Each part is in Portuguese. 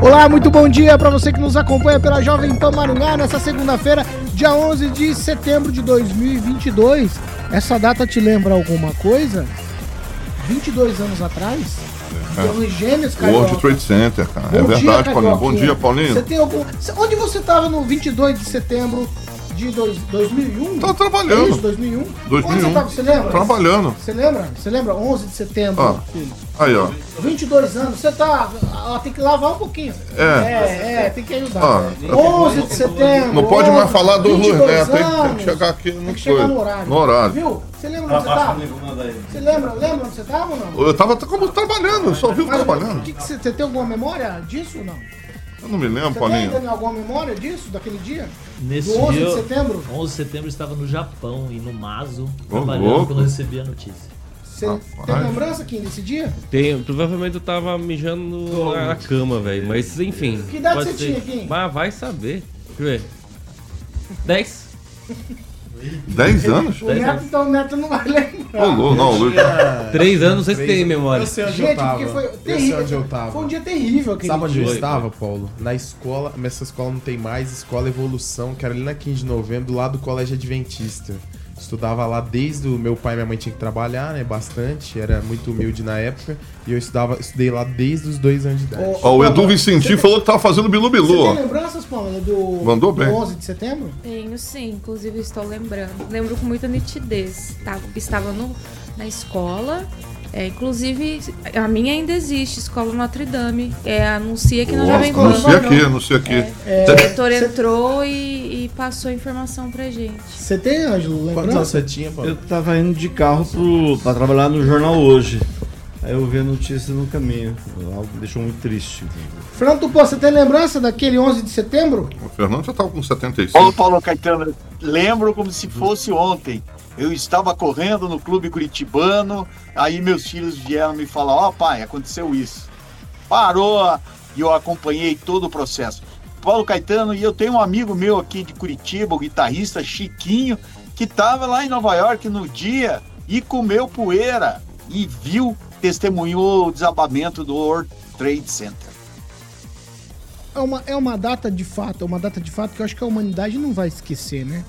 Olá, muito bom dia para você que nos acompanha pela Jovem Pan Maringá nessa segunda-feira, dia 11 de setembro de 2022. Essa data te lembra alguma coisa? 22 anos atrás? Torres Gêmeas, Carioca. World Trade Center, cara. Bom é dia, verdade, Paulinho. Bom dia, Paulinho. Você tem algum... Onde você estava no 22 de setembro de dois- 2001? Tava trabalhando. É isso, 2001? 2001. Onde você estava? Você lembra? Trabalhando. Você lembra? Você lembra? 11 de setembro, Ah. filho. Aí, ó. 22 anos, você tá. ah, tem que lavar um pouquinho. É. É, é, tem que ajudar. Ah, né? 11 de setembro. Não pode mais 11, falar do Luiz 22 Neto, tem, que chegar aqui no Tem que chegar no horário. No horário. Viu? Você lembra onde você tava? Você lembra, lembra onde você tava ou não? Eu tava como trabalhando, eu só Mas, trabalhando. o que que você, você tem alguma memória disso ou não? Eu não me lembro, Você Paulinho. tem alguma memória disso, daquele dia? Nesse Do 11 dia, de setembro? 11 de setembro eu estava no Japão e no Mazo, Ô, trabalhando louco. quando eu recebi a notícia. Você Rapaz. tem lembrança aqui desse dia? Tem, provavelmente eu tava mijando na cama, velho. Mas enfim. Que idade você ser. tinha, Kim? Mas vai saber. Deixa eu ver. 10? 10 anos? O Neto, então o Neto não vai lembrar. Louco, não, Luiz. 3 anos, não sei se tem Eu memória. sei onde Gente, eu tava. porque foi Eu sei terrível. onde eu tava. Foi um dia terrível aquele Sabe onde eu estava, Paulo? Na escola, mas essa escola não tem mais, Escola Evolução, que era ali na 15 de novembro, do lado do Colégio Adventista. Estudava lá desde o meu pai e minha mãe tinham que trabalhar, né? Bastante, era muito humilde na época. E eu estudava, estudei lá desde os dois anos de idade. Ó, o Edu você falou que tava fazendo bilu Você bilu, tem lembranças, Paula, do, Mandou do bem. 11 de setembro? Tenho sim, inclusive estou lembrando. Lembro com muita nitidez. Tava, estava no, na escola. É, inclusive, a minha ainda existe, Escola Notre Dame. É, anuncia na Jovem Nossa, não Pan. sei aqui, sei aqui. O diretor entrou e, e passou a informação pra gente. Você tem, Ângelo, Quantos anos lembrança? você tinha, Paulo? Eu tava indo de carro pro, pra trabalhar no jornal hoje. Aí eu vi a notícia no caminho. Algo que me deixou muito triste. Fernando Tupã, você tem lembrança daquele 11 de setembro? O Fernando já tava com Ô 75. Paulo Caetano, lembro como se fosse ontem. Eu estava correndo no clube curitibano, aí meus filhos vieram me falar, ó pai, aconteceu isso. Parou e eu acompanhei todo o processo. Paulo Caetano, e eu tenho um amigo meu aqui de Curitiba, o guitarrista Chiquinho, que estava lá em Nova York no dia e comeu poeira e viu, testemunhou o desabamento do World Trade Center. É uma, é uma data de fato, é uma data de fato que eu acho que a humanidade não vai esquecer, né?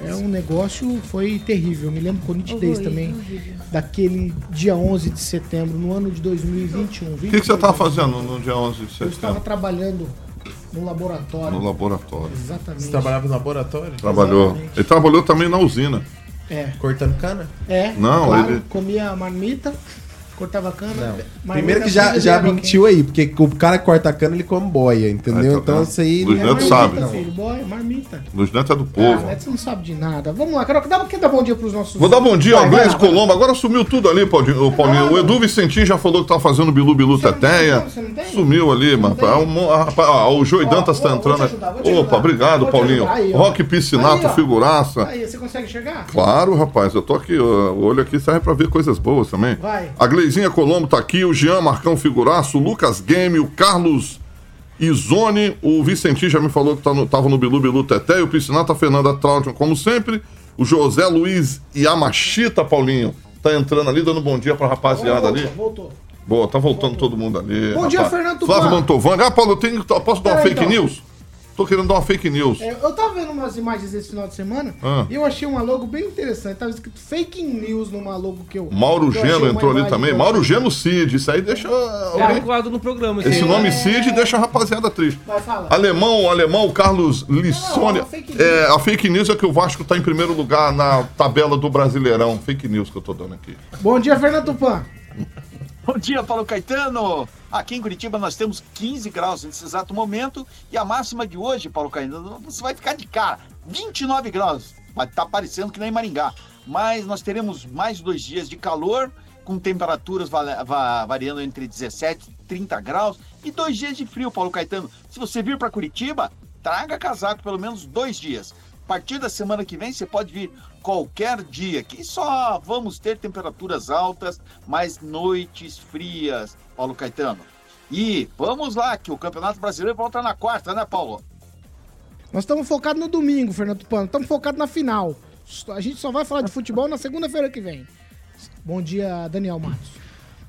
É um negócio, foi terrível. Eu me lembro com nitidez Horrível, também horrível. daquele dia 11 de setembro, no ano de 2021. O que, que você tava fazendo no dia 11 de Eu estava setembro? trabalhando no laboratório. No laboratório. Exatamente. Você trabalhava no laboratório? Trabalhou. Exatamente. Ele trabalhou também na usina. É, Cortando cana? é. Não, claro, ele- comia marmita, cortava cana. marmita, Primeiro que já, já mentiu aí, porque o cara que corta a cana, ele come boia, entendeu? Tá então vendo? isso aí... Luiz É Neto marmita, sabe. filho, boy, marmita. Luiz Neto é do Ah, povo. Neto, você não sabe de nada. Vamos lá, Carol, dá, quer dar bom dia pros nossos... Vou dar bom dia ao Gleison vai. Colombo. Agora sumiu tudo ali, Paulinho. Paulinho. O Edu Vicentim já falou que tava fazendo Bilu Bilu não Teteia. não? Sumiu ali, Não mano. É ah, ah, o Joey Ó, Dantas tá entrando. Opa, obrigado, Paulinho. Rock Piscinato, figuraça. Aí, você consegue chegar? Claro, rapaz, eu tô aqui, o olho aqui serve pra ver coisas boas também. Vai. A Gleizinha Colombo tá aqui, o Jean Marcão Figuraço, o Lucas Game, o Carlos Izone, o Vicentinho já me falou que tá no- tava no Bilu Bilu Teté, e o Piscinato, a Fernanda Traudion, como sempre, o José Luiz Yamashita, Paulinho, tá entrando ali, dando bom dia pra rapaziada voltou, ali. Voltou. Boa, tá voltando todo mundo ali. Bom dia, Fernando Tupan. Flávio Mantovani. Ah, Paulo, eu tenho, posso dar uma Peraí, fake então. news? Tô querendo dar uma fake news. É, eu tava vendo umas imagens esse final de semana Ah. e eu achei uma logo bem interessante. Tava escrito fake news numa logo que eu. Mauro que Geno entrou ali também. Mauro Geno Cid. Isso aí deixa. É alguém- no programa. Esse assim. nome Cid deixa a rapaziada triste. Vai, fala. Alemão, o alemão, Carlos news. É, a fake news é que o Vasco tá em primeiro lugar na tabela do Brasileirão. Fake news que eu tô dando aqui. Bom dia, Fernando Tupan. Bom dia, Paulo Caetano! Aqui em Curitiba nós temos 15 graus nesse exato momento e a máxima de hoje, Paulo Caetano, você vai ficar de cara, 29 graus. Vai estar parecendo que nem Maringá. Mas nós teremos mais dois dias de calor, com temperaturas va- va- variando entre 17 e 30 graus E dois dias de frio, Paulo Caetano. Se você vir para Curitiba, traga casaco pelo menos dois dias. A partir da semana que vem, você pode vir qualquer dia, que só vamos ter temperaturas altas, mas noites frias, Paulo Caetano. E vamos lá, que o Campeonato Brasileiro volta na quarta, né, Paulo? Nós estamos focados no domingo, Fernando Pano. Estamos focados na final. A gente só vai falar de futebol na segunda-feira que vem. Bom dia, Daniel Matos.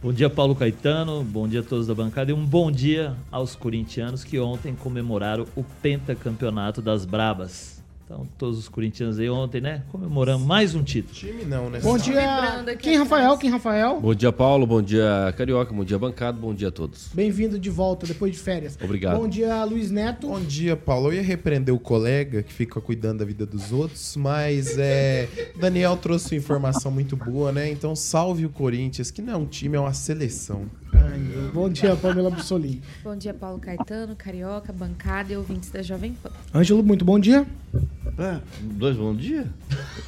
Bom dia, Paulo Caetano. Bom dia a todos da bancada. E um bom dia aos corintianos que ontem comemoraram o pentacampeonato das Brabas. Então, todos os corintianos aí ontem, né? Comemoramos mais um título. Time não, né? Bom dia, Kim Rafael, Kim Rafael. Bom dia, Paulo. Bom dia, Carioca. Bom dia, bancada. Bom dia a todos. Bem-vindo de volta depois de férias. Obrigado. Bom dia, Luiz Neto. Bom dia, Paulo. Eu ia repreender o colega que fica cuidando da vida dos outros, mas é. Daniel trouxe uma informação muito boa, né? Então salve o Corinthians, que não é um time, é uma seleção. Ai, bom dia, Pamela Bussolini. Bom dia, Paulo Caetano, Carioca, bancada e ouvintes da Jovem Pan. Ângelo, muito bom dia. É, dois bom dia?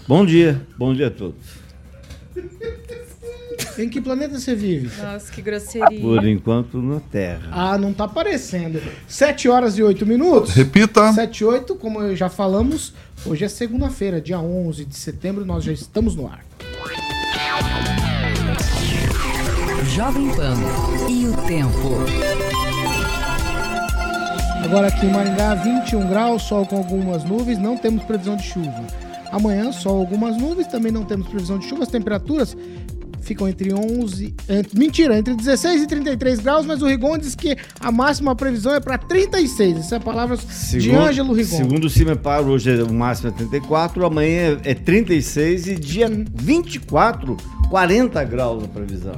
Bom dia, bom dia a todos. Em que planeta você vive? Nossa, que grosseria. Por enquanto na Terra. Ah, não tá aparecendo. 7 horas e 8 minutos. Repita. 7 e 8, como já falamos, hoje é segunda-feira, dia 11 de setembro, nós já estamos no ar. Jovem Pan e o tempo. Agora aqui em Maringá, 21 graus, sol com algumas nuvens, não temos previsão de chuva. Amanhã, sol algumas nuvens, também não temos previsão de chuva. As temperaturas ficam entre 11. Entre, mentira, entre 16 e 33 graus, mas o Rigon diz que a máxima previsão é para 36. Isso é palavras de Ângelo Rigon. Segundo o Cimepar, hoje é, o máximo é 34, amanhã é 36 e dia 24, 40 graus a previsão.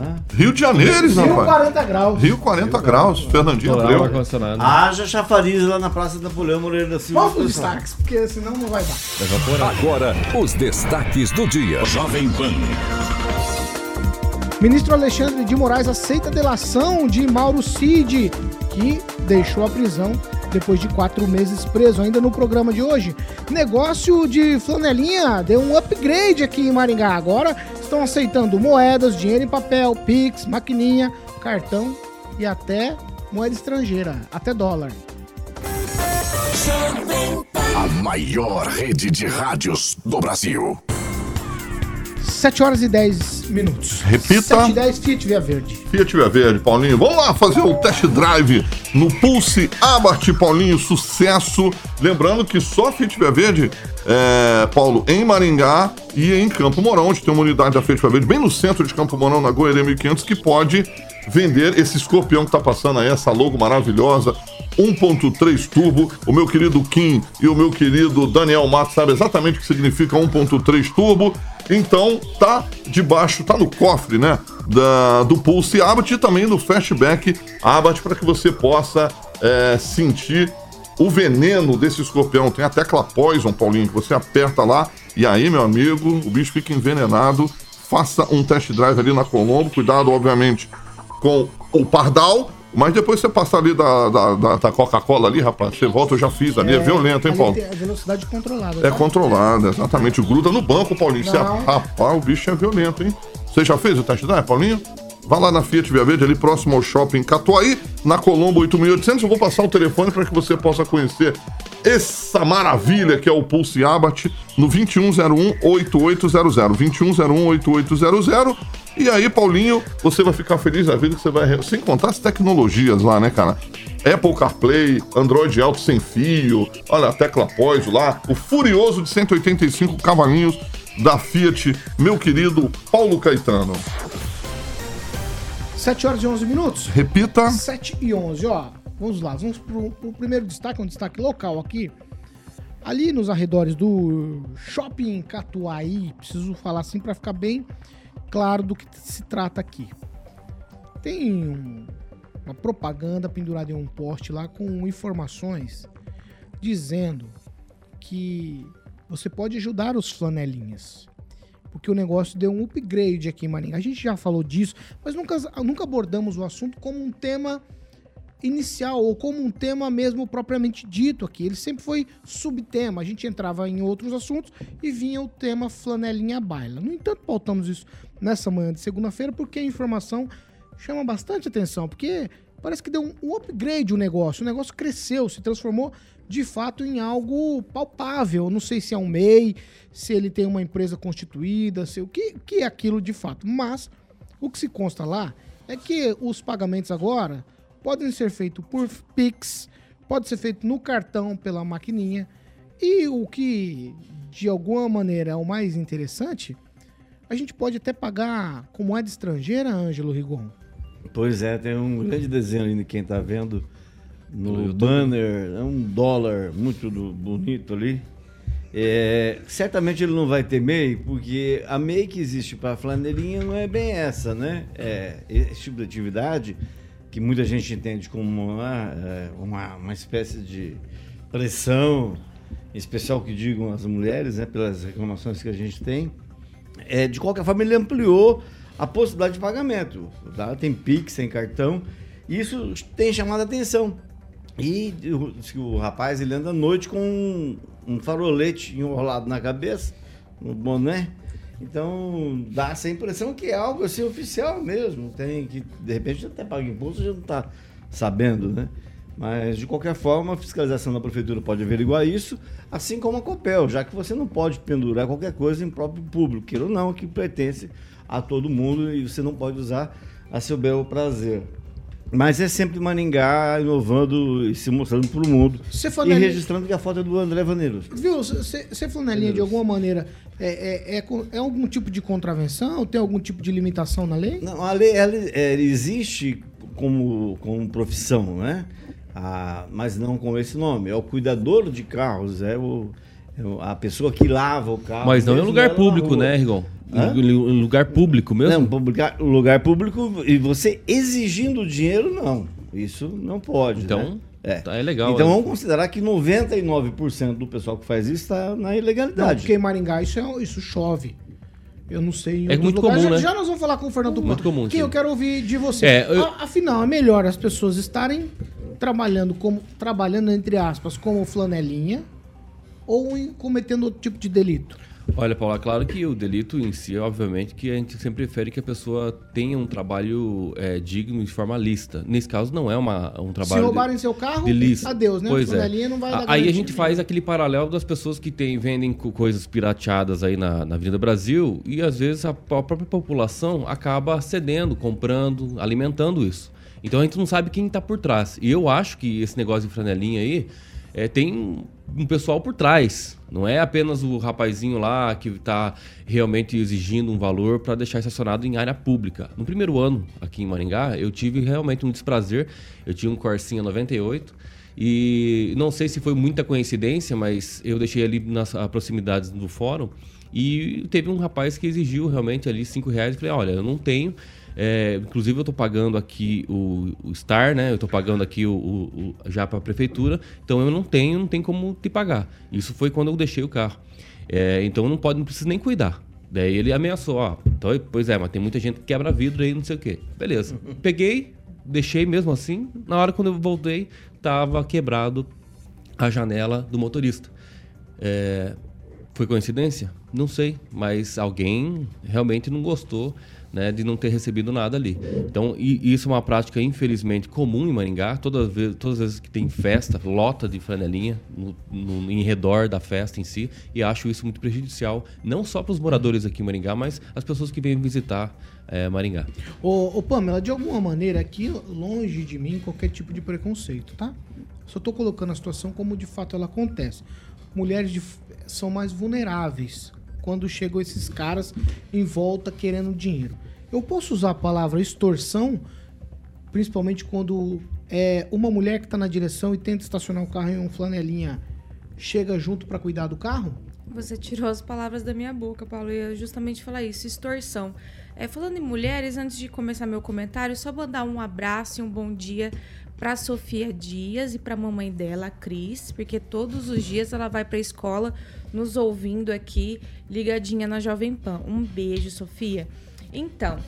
Ah. Rio de Janeiro, Rio rapaz. 40 graus. Rio 40 graus. Fernandinho Tô lá, Abreu. Haja chafariz lá na Praça Napoleão Moreira da Silva. Vamos os destaques, porque senão não vai dar. Agora, os destaques do dia. Jovem Pan. Ministro Alexandre de Moraes aceita a delação de Mauro Cid, que deixou a prisão depois de quatro meses preso. Ainda no programa de hoje, negócio de flanelinha deu um upgrade aqui em Maringá. Agora estão aceitando moedas, dinheiro em papel, Pix, maquininha, cartão e até moeda estrangeira, até dólar. A maior rede de rádios do Brasil. 7 horas e 10 minutos. Repita. 7 e 10, Fiat Via Verde. Fiat Via Verde, Paulinho. Vamos lá fazer o test drive no Pulse Abarth, Paulinho. Sucesso. Lembrando que só Fiat Via Verde, é, Paulo, em Maringá e em Campo Mourão, onde tem uma unidade da Fiat Via Verde, bem no centro de Campo Mourão, na Goiânia 1500, que pode vender esse escorpião que tá passando aí, essa logo maravilhosa. 1.3 turbo, o meu querido Kim e o meu querido Daniel Matos sabe exatamente o que significa 1.3 turbo. Então tá debaixo, tá no cofre, né? Da, do Pulse Abat e também do Fastback Abat para que você possa é, sentir o veneno desse escorpião. Tem a tecla Poison, Paulinho, que você aperta lá e aí, meu amigo, o bicho fica envenenado. Faça um test drive ali na Colombo. Cuidado, obviamente, com o Pardal. Mas depois você passar ali da, da, da- da Coca-Cola ali, rapaz, você volta, eu já fiz ali. É, violento, hein, Paulo? a velocidade controlada. É tá? controlado, exatamente. Gruda no banco, Paulinho. Você- Não. rapaz, o bicho é violento, hein? Você já fez o test drive, Paulinho? Vá lá na Fiat Via Verde, ali próximo ao shopping Catuaí, na Colombo 8800. Eu vou passar o telefone para que você possa conhecer essa maravilha que é o Pulse Abat no 2101-8800. 2101-8800. E aí, Paulinho, você vai ficar feliz da vida que você vai. Sem contar as tecnologias lá, né, cara? Apple CarPlay, Android Auto sem fio, olha a tecla Poise lá, o Furioso de 185 cavalinhos da Fiat, meu querido Paulo Caetano. 7 horas e 11 minutos? Repita. 7 e 11, ó. Vamos lá, vamos pro, pro primeiro destaque, um destaque local aqui. Ali nos arredores do Shopping Catuaí, preciso falar assim para ficar bem claro do que se trata aqui. Tem um- uma propaganda pendurada em um poste lá com informações dizendo que você pode ajudar os flanelinhas. Porque o negócio deu um upgrade aqui em Maringá. A gente já falou disso, mas nunca, nunca abordamos o assunto como um tema inicial ou como um tema mesmo propriamente dito aqui. Ele sempre foi subtema. A gente entrava em outros assuntos e vinha o tema flanelinha baila. No entanto, pautamos isso nessa manhã de segunda-feira porque a informação chama bastante atenção, porque parece que deu um, um upgrade o negócio. O negócio cresceu, se transformou de fato em algo palpável. Não sei se é um MEI, se ele tem uma empresa constituída, se o que, que é aquilo de fato. Mas o que se consta lá é que os pagamentos agora podem ser feitos por Pix, pode ser feito no cartão pela maquininha. E o que de alguma maneira é o mais interessante, a gente pode até pagar com moeda estrangeira, Ângelo Rigon. Pois é, tem um grande desenho ali de quem tá vendo No banner, é um dólar muito bonito ali. É, certamente ele não vai ter MEI, porque a MEI que existe para flanelinha não é bem essa, né? É, esse tipo de atividade que muita gente entende como uma, é, uma, uma espécie de pressão, em especial que digam as mulheres, né, pelas reclamações que a gente tem, é, de qualquer forma, ele ampliou a possibilidade de pagamento. Tá? Tem Pix, tem cartão. E isso tem chamado a atenção. E o, o rapaz ele anda à noite com um, um farolete enrolado na cabeça, no boné. Então dá essa impressão que é algo assim oficial mesmo. Tem que, de repente, até paga imposto, já não está sabendo, né? Mas, de qualquer forma, a fiscalização da prefeitura pode averiguar isso, assim como a COPEL, já que você não pode pendurar qualquer coisa em próprio público, queira ou não, que pertence a todo mundo e você não pode usar a seu belo prazer. Mas é sempre Maringá inovando e se mostrando para o mundo. Você E flanelinha, registrando que a foto é do André Vaneiros. viu? Você flanelinha de alguma maneira é, é, é, é algum tipo de contravenção? Tem algum tipo de limitação na lei? Não, a lei ela, é, existe como, como profissão, né? Ah, mas não com esse nome. É o cuidador de carros, é, o, é a pessoa que lava o carro. Mas não em mesmo lugar ela na público, né, Rigon? Hã? Em lugar público mesmo? Não, publicar, lugar público e você exigindo dinheiro, não. Isso não pode. Então, né? é. tá, é legal. Então né? vamos considerar que 99% do pessoal que faz isso está na Não, ilegalidade. porque em Maringá isso, é, isso chove. Eu não sei em É muito lugares. comum, já, né? já nós vamos falar com o Fernando. Muito comum, Que sim. eu quero ouvir de você. É, eu- Afinal, é melhor as pessoas estarem trabalhando como trabalhando entre aspas como flanelinha ou em- cometendo outro tipo de delito. Olha, Paulo, é claro que o delito em si, obviamente, que a gente sempre prefere que a pessoa tenha um trabalho é, digno e formalista. Nesse caso, não é uma, um trabalho... Se de- roubarem seu carro, delícia. adeus, né? Pois a flanelinha não vai A- dar Aí a gente faz aquele paralelo das pessoas que tem, vendem co- coisas pirateadas aí na, na Avenida Brasil e às vezes a, a própria população acaba cedendo, comprando, alimentando isso. Então a gente não sabe quem está por trás. E eu acho que esse negócio de franelinha aí é, tem um pessoal por trás. Não é apenas o rapazinho lá que está realmente exigindo um valor para deixar estacionado em área pública. No primeiro ano aqui em Maringá, eu tive realmente um desprazer. Eu tinha um Corsinha 98 e não sei se foi muita coincidência, mas eu deixei ali nas proximidades do fórum e teve um rapaz que exigiu realmente ali cinco reais. Eu falei, olha, eu não tenho. É, inclusive eu estou pagando aqui o, o Star, né? Eu estou pagando aqui o, o- o- já para a prefeitura, então eu não tenho, não tem como te pagar. Isso foi quando eu deixei o carro. É, então não pode, não precisa nem cuidar. Daí ele ameaçou, ó, então, pois é, mas tem muita gente que quebra vidro aí, não sei o quê. Beleza. Peguei, deixei mesmo assim. Na hora quando eu voltei, tava quebrado a janela do motorista. É, foi coincidência? Não sei, mas alguém realmente não gostou né, de não ter recebido nada ali. Então, isso é uma prática, infelizmente, comum em Maringá. Todas as vezes, todas as vezes que tem festa, lota de flanelinha no, no- em redor da festa em si. E acho isso muito prejudicial, não só para os moradores aqui em Maringá, mas as pessoas que vêm visitar eh, Maringá. Ô, ô Pamela, de alguma maneira, aqui longe de mim qualquer tipo de preconceito, tá? Só tô colocando a situação como de fato ela acontece. Mulheres de- são mais vulneráveis quando chegam esses caras em volta querendo dinheiro. Eu posso usar a palavra extorsão, principalmente quando é uma mulher que tá na direção e tenta estacionar o carro em um flanelinha chega junto para cuidar do carro? Você tirou as palavras da minha boca, Paulo. Eu ia justamente falar isso, extorsão. É, falando em mulheres, antes de começar meu comentário, só mandar um abraço e um bom dia para Sofia Dias e para a mamãe dela, a Cris, porque todos os dias ela vai para a escola nos ouvindo aqui, ligadinha na Jovem Pan. Um beijo, Sofia. Então,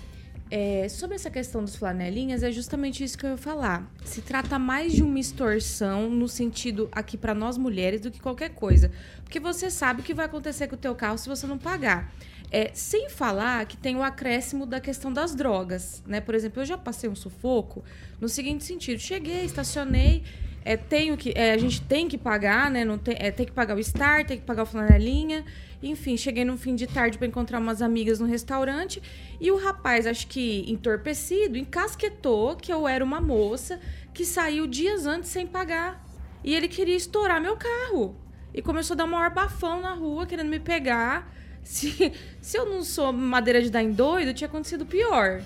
é, sobre essa questão dos flanelinhas, é justamente isso que eu ia falar. Se trata mais de uma extorsão no sentido aqui para nós mulheres do que qualquer coisa. Porque você sabe o que vai acontecer com o teu carro se você não pagar. É, sem falar que tem o acréscimo da questão das drogas, né? Por exemplo, eu já passei um sufoco no seguinte sentido: cheguei, estacionei, é, tenho que, é, a gente tem que pagar, né? Não tem, é, tem que pagar o Star, tem que pagar o flanelinha. Enfim, cheguei no fim de tarde para encontrar umas amigas no restaurante e o rapaz, acho que entorpecido, encasquetou que eu era uma moça que saiu dias antes sem pagar. E ele queria estourar meu carro. E começou a dar um maior bafão na rua, querendo me pegar. Se, se eu não sou madeira de dar em doido, tinha acontecido pior.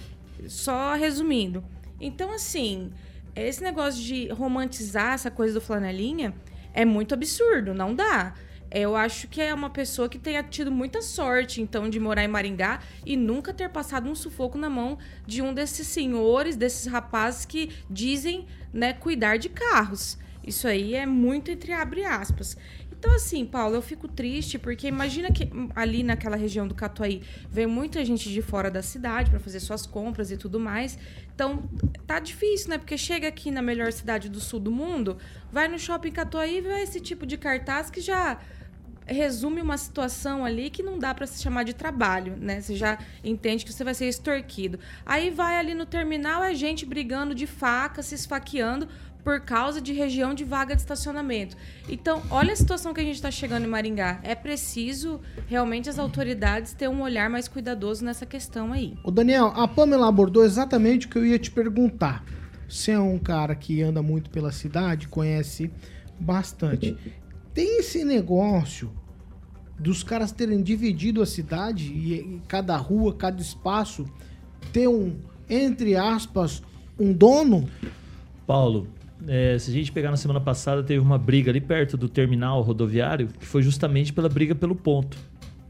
Só resumindo. Então, assim, esse negócio de romantizar essa coisa do flanelinha é muito absurdo, não dá. Eu acho que é uma pessoa que tenha tido muita sorte, então, de morar em Maringá e nunca ter passado um sufoco na mão de um desses senhores, desses rapazes que dizem, né, cuidar de carros. Isso aí é muito entre abre aspas. Então, assim, Paulo, eu fico triste porque imagina que ali naquela região do Catuaí vem muita gente de fora da cidade para fazer suas compras e tudo mais. Então, tá difícil, né? Porque chega aqui na melhor cidade do sul do mundo, vai no shopping Catuaí e vê esse tipo de cartaz que já resume uma situação ali que não dá para se chamar de trabalho, né? Você já entende que você vai ser extorquido. Aí vai ali no terminal é gente brigando de faca, se esfaqueando por causa de região de vaga de estacionamento. Então, olha a situação que a gente está chegando em Maringá. É preciso realmente as autoridades ter um olhar mais cuidadoso nessa questão aí. O Daniel, a Pamela abordou exatamente o que eu ia te perguntar. Você é um cara que anda muito pela cidade, conhece bastante. Tem esse negócio dos caras terem dividido a cidade e, e cada rua, cada espaço ter um, entre aspas, um dono? Paulo, é, se a gente pegar na semana passada, teve uma briga ali perto do terminal rodoviário, que foi justamente pela briga pelo ponto.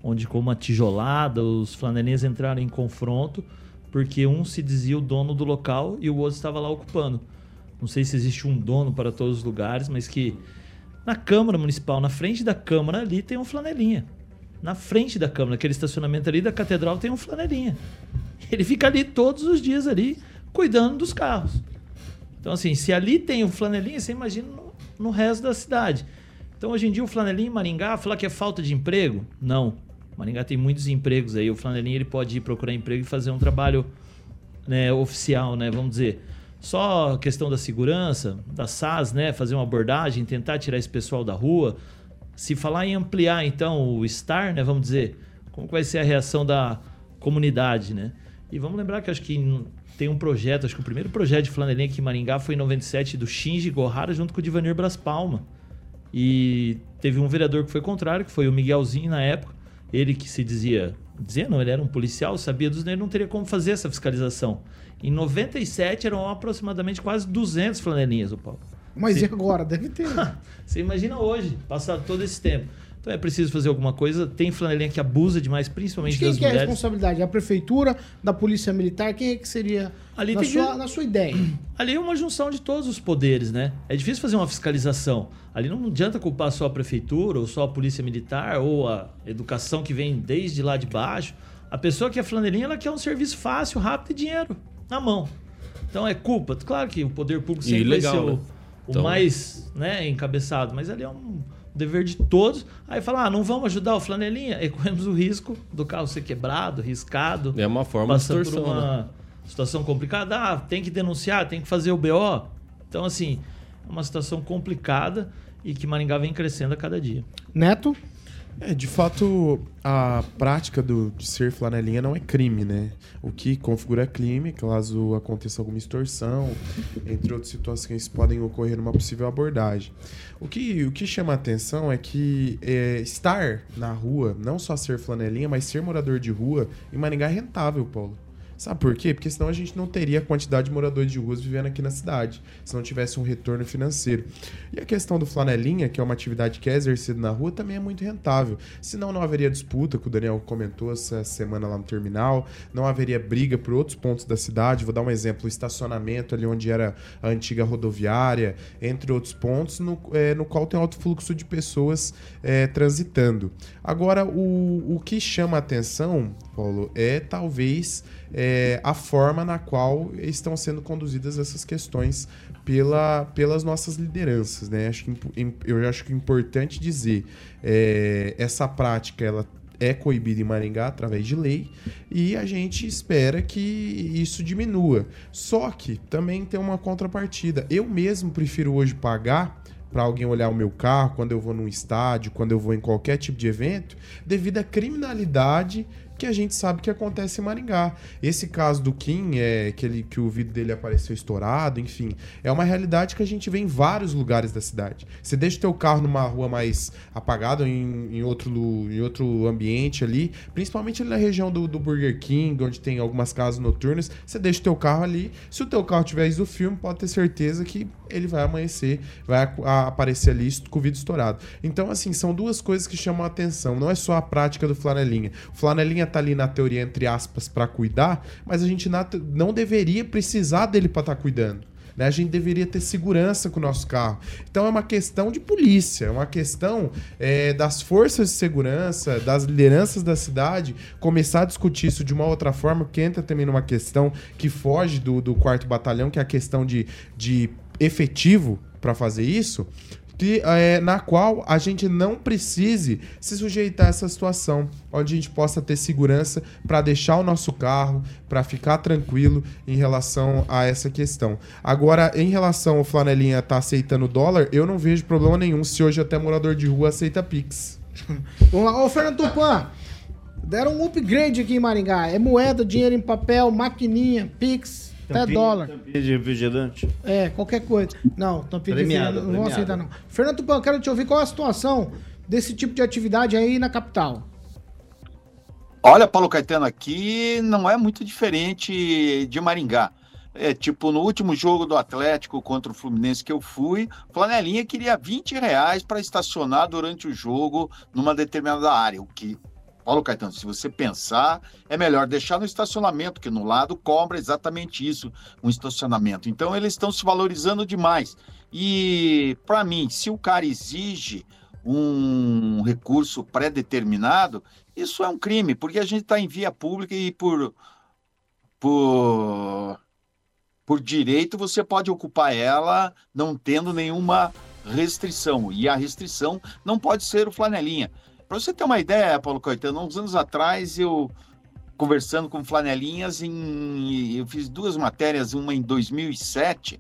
Onde, com uma tijolada, os flanelinhas entraram em confronto, porque um se dizia o dono do local e o outro estava lá ocupando. Não sei se existe um dono para todos os lugares, mas que na Câmara Municipal, na frente da Câmara ali, tem um flanelinha. Na frente da Câmara, aquele estacionamento ali da Catedral, tem um flanelinha. Ele fica ali todos os dias ali, cuidando dos carros. Então, assim, se ali tem o flanelinha, você imagina no, no resto da cidade. Então, hoje em dia, o flanelinha em Maringá, falar que é falta de emprego? Não. Maringá tem muitos empregos aí. O flanelinha ele pode ir procurar emprego e fazer um trabalho né, oficial, né? Vamos dizer. Só questão da segurança, da SAS, né? Fazer uma abordagem, tentar tirar esse pessoal da rua. Se falar em ampliar, então, o STAR, né? Vamos dizer, como vai ser a reação da comunidade, né? E vamos lembrar que acho que tem um projeto, acho que o primeiro projeto de flanelinha aqui em Maringá foi em 97 do Shinji Gohara junto com o Divanir Bras Palma. E teve um vereador que foi contrário, que foi o Miguelzinho na época. Ele que se dizia, dizia não, ele era um policial, sabia dos ele não teria como fazer essa fiscalização. Em 97 eram aproximadamente quase 200 flanelinhas, o Paulo. Mas e agora? Deve ter. Você imagina hoje, passado todo esse tempo. Então é preciso fazer alguma coisa. Tem flanelinha que abusa demais, principalmente de quem das que mulheres. é a responsabilidade? A prefeitura, da polícia militar? Quem é que seria Ali na, tem sua, que- na sua ideia? Ali é uma junção de todos os poderes, né? É difícil fazer uma fiscalização. Ali não adianta culpar só a prefeitura, ou só a polícia militar, ou a educação que vem desde lá de baixo. A pessoa que é flanelinha, ela quer um serviço fácil, rápido e dinheiro na mão. Então é culpa. Claro que o poder público sempre ilegal, vai ser o, né? o Então- mais né, encabeçado, mas ali é um dever de todos. Aí fala, ah, não vamos ajudar o flanelinha? E corremos o risco do carro ser quebrado, riscado. É uma forma de passando extorsão, por uma né? situação complicada. Ah, tem que denunciar, tem que fazer o BO. Então, assim, é uma situação complicada e que Maringá vem crescendo a cada dia. Neto? É, de fato, a prática do, de ser flanelinha não é crime, né? O que configura crime, caso aconteça alguma extorsão, entre outras situações que podem ocorrer numa possível abordagem. O que, o que chama a atenção é que é, estar na rua, não só ser flanelinha, mas ser morador de rua, em Maringá é rentável, Paulo. Sabe por quê? Porque senão a gente não teria a quantidade de moradores de ruas vivendo aqui na cidade, se não tivesse um retorno financeiro. E a questão do flanelinha, que é uma atividade que é exercida na rua, também é muito rentável. Senão não haveria disputa, que o Daniel comentou essa semana lá no terminal, não haveria briga por outros pontos da cidade. Vou dar um exemplo: o estacionamento ali onde era a antiga rodoviária, entre outros pontos, no, é, no qual tem alto fluxo de pessoas é, transitando. Agora, o, o que chama a atenção, Paulo, é talvez é, a forma na qual estão sendo conduzidas essas questões pela, pelas nossas lideranças, né? Acho que, eu acho que é importante dizer, é, essa prática, ela é coibido em Maringá através de lei e a gente espera que isso diminua. Só que também tem uma contrapartida. Eu mesmo prefiro hoje pagar para alguém olhar o meu carro quando eu vou num estádio, quando eu vou em qualquer tipo de evento, devido à criminalidade que a gente sabe que acontece em Maringá. Esse caso do Kim, é, que, ele, que o vídeo dele apareceu estourado, enfim, é uma realidade que a gente vê em vários lugares da cidade. Você deixa o teu carro numa rua mais apagada, em, em, outro, em outro ambiente ali, principalmente ali na região do, do Burger King, onde tem algumas casas noturnas, você deixa o teu carro ali. Se o teu carro tiver do filme, pode ter certeza que ele vai amanhecer, vai aparecer ali com o vídeo estourado. Então, assim, são duas coisas que chamam a atenção. Não é só a prática do flanelinha. O flanelinha tá ali na teoria, entre aspas, para cuidar, mas a gente não deveria precisar dele para estar tá cuidando. Né? A gente deveria ter segurança com o nosso carro. Então é uma questão de polícia, é uma questão é, das forças de segurança, das lideranças da cidade, começar a discutir isso de uma outra forma, que entra também numa questão que foge do, do quarto batalhão, que é a questão de, de efetivo para fazer isso, que, é, na qual a gente não precise se sujeitar a essa situação, onde a gente possa ter segurança para deixar o nosso carro, para ficar tranquilo em relação a essa questão. Agora, em relação ao Flanelinha tá aceitando dólar, eu não vejo problema nenhum se hoje até morador de rua aceita Pix. Vamos lá, ô Fernando Tupan, deram um upgrade aqui em Maringá. É moeda, dinheiro em papel, maquininha, Pix. Até dólar. Tampinha de refrigerante. É, qualquer coisa. Não, tampinha de refrigerante não vou aceitar, não. Fernando Tupan, quero te ouvir qual é a situação desse tipo de atividade aí na capital. Olha, Paulo Caetano, aqui não é muito diferente de Maringá. É tipo, no último jogo do Atlético contra o Fluminense que eu fui, Flanelinha queria 20 reais para estacionar durante o jogo numa determinada área, o que Paulo Caetano, se você pensar, é melhor deixar no estacionamento, que no lado cobra exatamente isso, um estacionamento. Então, eles estão se valorizando demais. E, para mim, se o cara exige um recurso pré-determinado, isso é um crime, porque a gente está em via pública e por, por, por direito você pode ocupar ela não tendo nenhuma restrição. E a restrição não pode ser o flanelinha. Para você ter uma ideia, Paulo Caetano, uns anos atrás eu conversando com flanelinhas em eu fiz duas matérias, uma em 2007.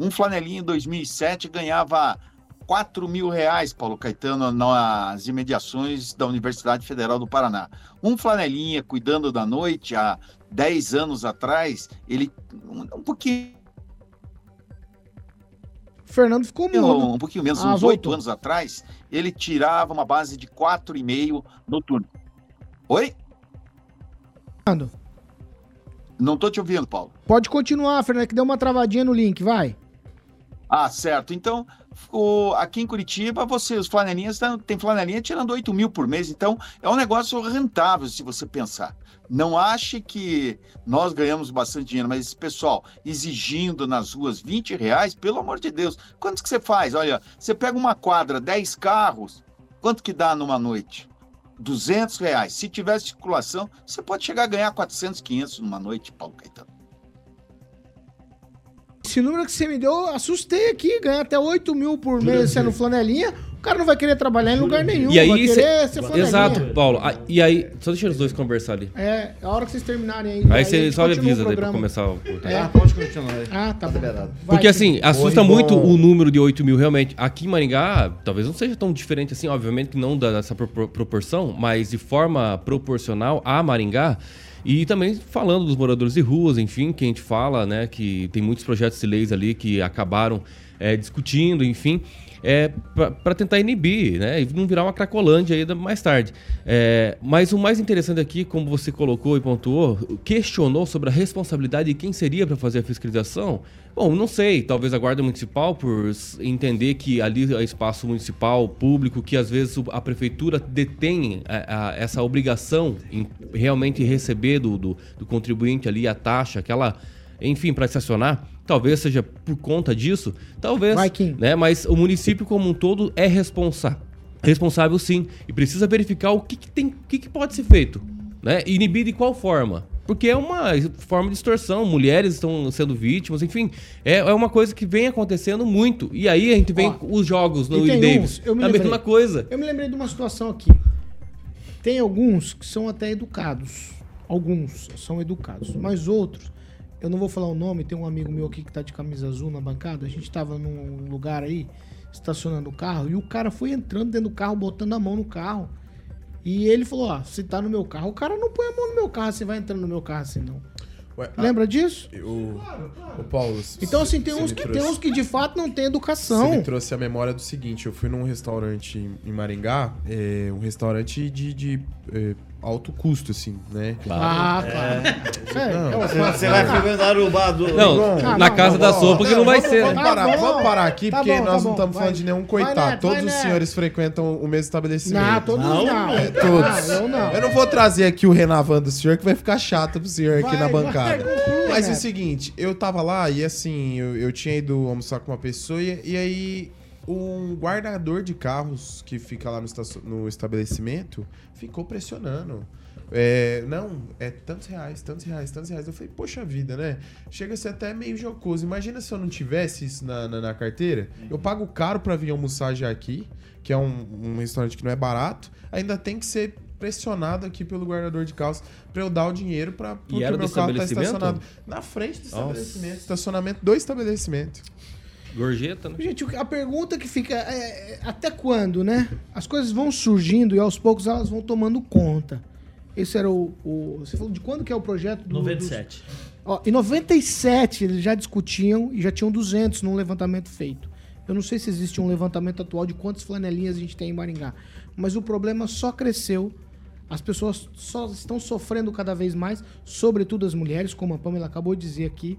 Um flanelinha em 2007 ganhava 4 mil reais, Paulo Caetano, nas imediações da Universidade Federal do Paraná. Um flanelinha cuidando da noite há 10 anos atrás, ele um, pouquinho Fernando ficou mudo. um pouquinho menos, Ah, uns oito anos atrás, ele tirava uma base de 4,5 noturno. Oi? Fernando, Não tô te ouvindo, Paulo. Pode continuar, Fernando, que deu uma travadinha no link, vai. Ah, certo. Então, o- aqui em Curitiba, você, os flanelinhas, tão- tem flanelinha tirando 8 mil por mês. Então, é um negócio rentável, se você pensar. Não ache que nós ganhamos bastante dinheiro, mas, pessoal, exigindo nas ruas 20 reais, pelo amor de Deus. Quanto que você faz? Olha, você pega uma quadra, 10 carros, quanto que dá numa noite? 200 reais. Se tiver circulação, você pode chegar a ganhar 400, 500 numa noite, Paulo Caetano. Esse número que você me deu, assustei aqui, ganhar até 8 mil por mês sendo flanelinha. O cara não vai querer trabalhar em lugar nenhum. E aí, vai cê- querer ser flanelinha. exato, Paulo. Ah, E aí, só deixa os dois conversar ali. É, a hora que vocês terminarem aí. Aí você só avisa daí pra começar o. É. Ah, pode continuar aí. Ah, tá bom. liberado. Vai, Porque assim, assusta Oi, muito bom. o número de 8 mil, realmente. Aqui em Maringá, talvez não seja tão diferente assim, obviamente que não dessa propor- proporção, mas de forma proporcional a Maringá. E também falando dos moradores de ruas, enfim, que a gente fala, né, que tem muitos projetos de leis ali que acabaram é, discutindo, enfim, é, para tentar inibir, né, e não virar uma cracolândia ainda mais tarde. É, mas o mais interessante aqui, como você colocou e pontuou, questionou sobre a responsabilidade de quem seria para fazer a fiscalização. Bom, não sei, talvez a Guarda Municipal, por entender que ali é espaço municipal, público, que às vezes a prefeitura detém a- a- essa obrigação em realmente receber do, do, do contribuinte ali a taxa, aquela, enfim, para estacionar, talvez seja por conta disso, talvez, Vai, né? Mas o município como um todo é responsável. Responsável sim, e precisa verificar o que, que tem, o que, que pode ser feito, né? Inibir de qual forma? Porque é uma forma de extorsão, mulheres estão sendo vítimas, enfim, é, é uma coisa que vem acontecendo muito. E aí a gente vem Ó, os jogos e no tem Davis, uns, eu me a lembrei. mesma coisa. Eu me lembrei de uma situação aqui. Tem alguns que são até educados. Alguns são educados, mas outros, eu não vou falar o nome, tem um amigo meu aqui que tá de camisa azul na bancada, a gente tava num lugar aí, estacionando o carro, e o cara foi entrando dentro do carro, botando a mão no carro. E ele falou, ó, se tá no meu carro, o cara não põe a mão no meu carro, você vai entrando no meu carro assim, não. Ué, Lembra disso? O, o Paulo. Então, assim, tem você uns, que, trouxe- tem uns que de fato não tem Você educação. me trouxe a memória do seguinte: eu fui num restaurante em- em Maringá, é, um restaurante de, de é, alto custo, assim, né? Ah, claro. É, Não, é, Você, você vai frequentar o bar do. Não, Ah, na não, casa não, da sopa que não vai vamos, ser. Vamos né? Tá parar, bom. vamos parar aqui, Tá porque bom, tá nós não bom, estamos vai. falando de nenhum Vai, coitado. Neto, Todos vai, os Neto. senhores frequentam o mesmo estabelecimento. Não, todos Não, não. É, todos. Ah, eu não. Eu não vou trazer aqui o Renavan do senhor, que vai ficar chato pro senhor aqui Vai, na vai, bancada. Mas é o seguinte, eu tava lá e assim, eu, eu tinha ido almoçar com uma pessoa e, e aí um guardador de carros que fica lá no, no estabelecimento ficou pressionando. É, não, é tantos reais, tantos reais, tantos reais. Eu falei, poxa vida, né? Chega a ser até meio jocoso. Imagina se eu não tivesse isso na, na, na carteira. Eu pago caro pra vir almoçar já aqui, que é um, um restaurante que não é barato. Ainda tem que ser pressionado aqui pelo guardador de carros pra eu dar o dinheiro pra porque meu carro tá estacionado na frente do Nossa. estabelecimento, estacionamento do estabelecimento. Gorjeta, né? Gente, a pergunta que fica é, é, até quando, né? As coisas vão surgindo e aos poucos elas vão tomando conta. Esse era o. o- você falou de quando que é o projeto do. 97. dos- ó, em 97 eles já discutiam e já tinham 200 num levantamento feito. Eu não sei se existe um levantamento atual de quantas flanelinhas a gente tem em Maringá. Mas o problema só cresceu. As pessoas só estão sofrendo cada vez mais, sobretudo as mulheres, como a Pamela acabou de dizer aqui.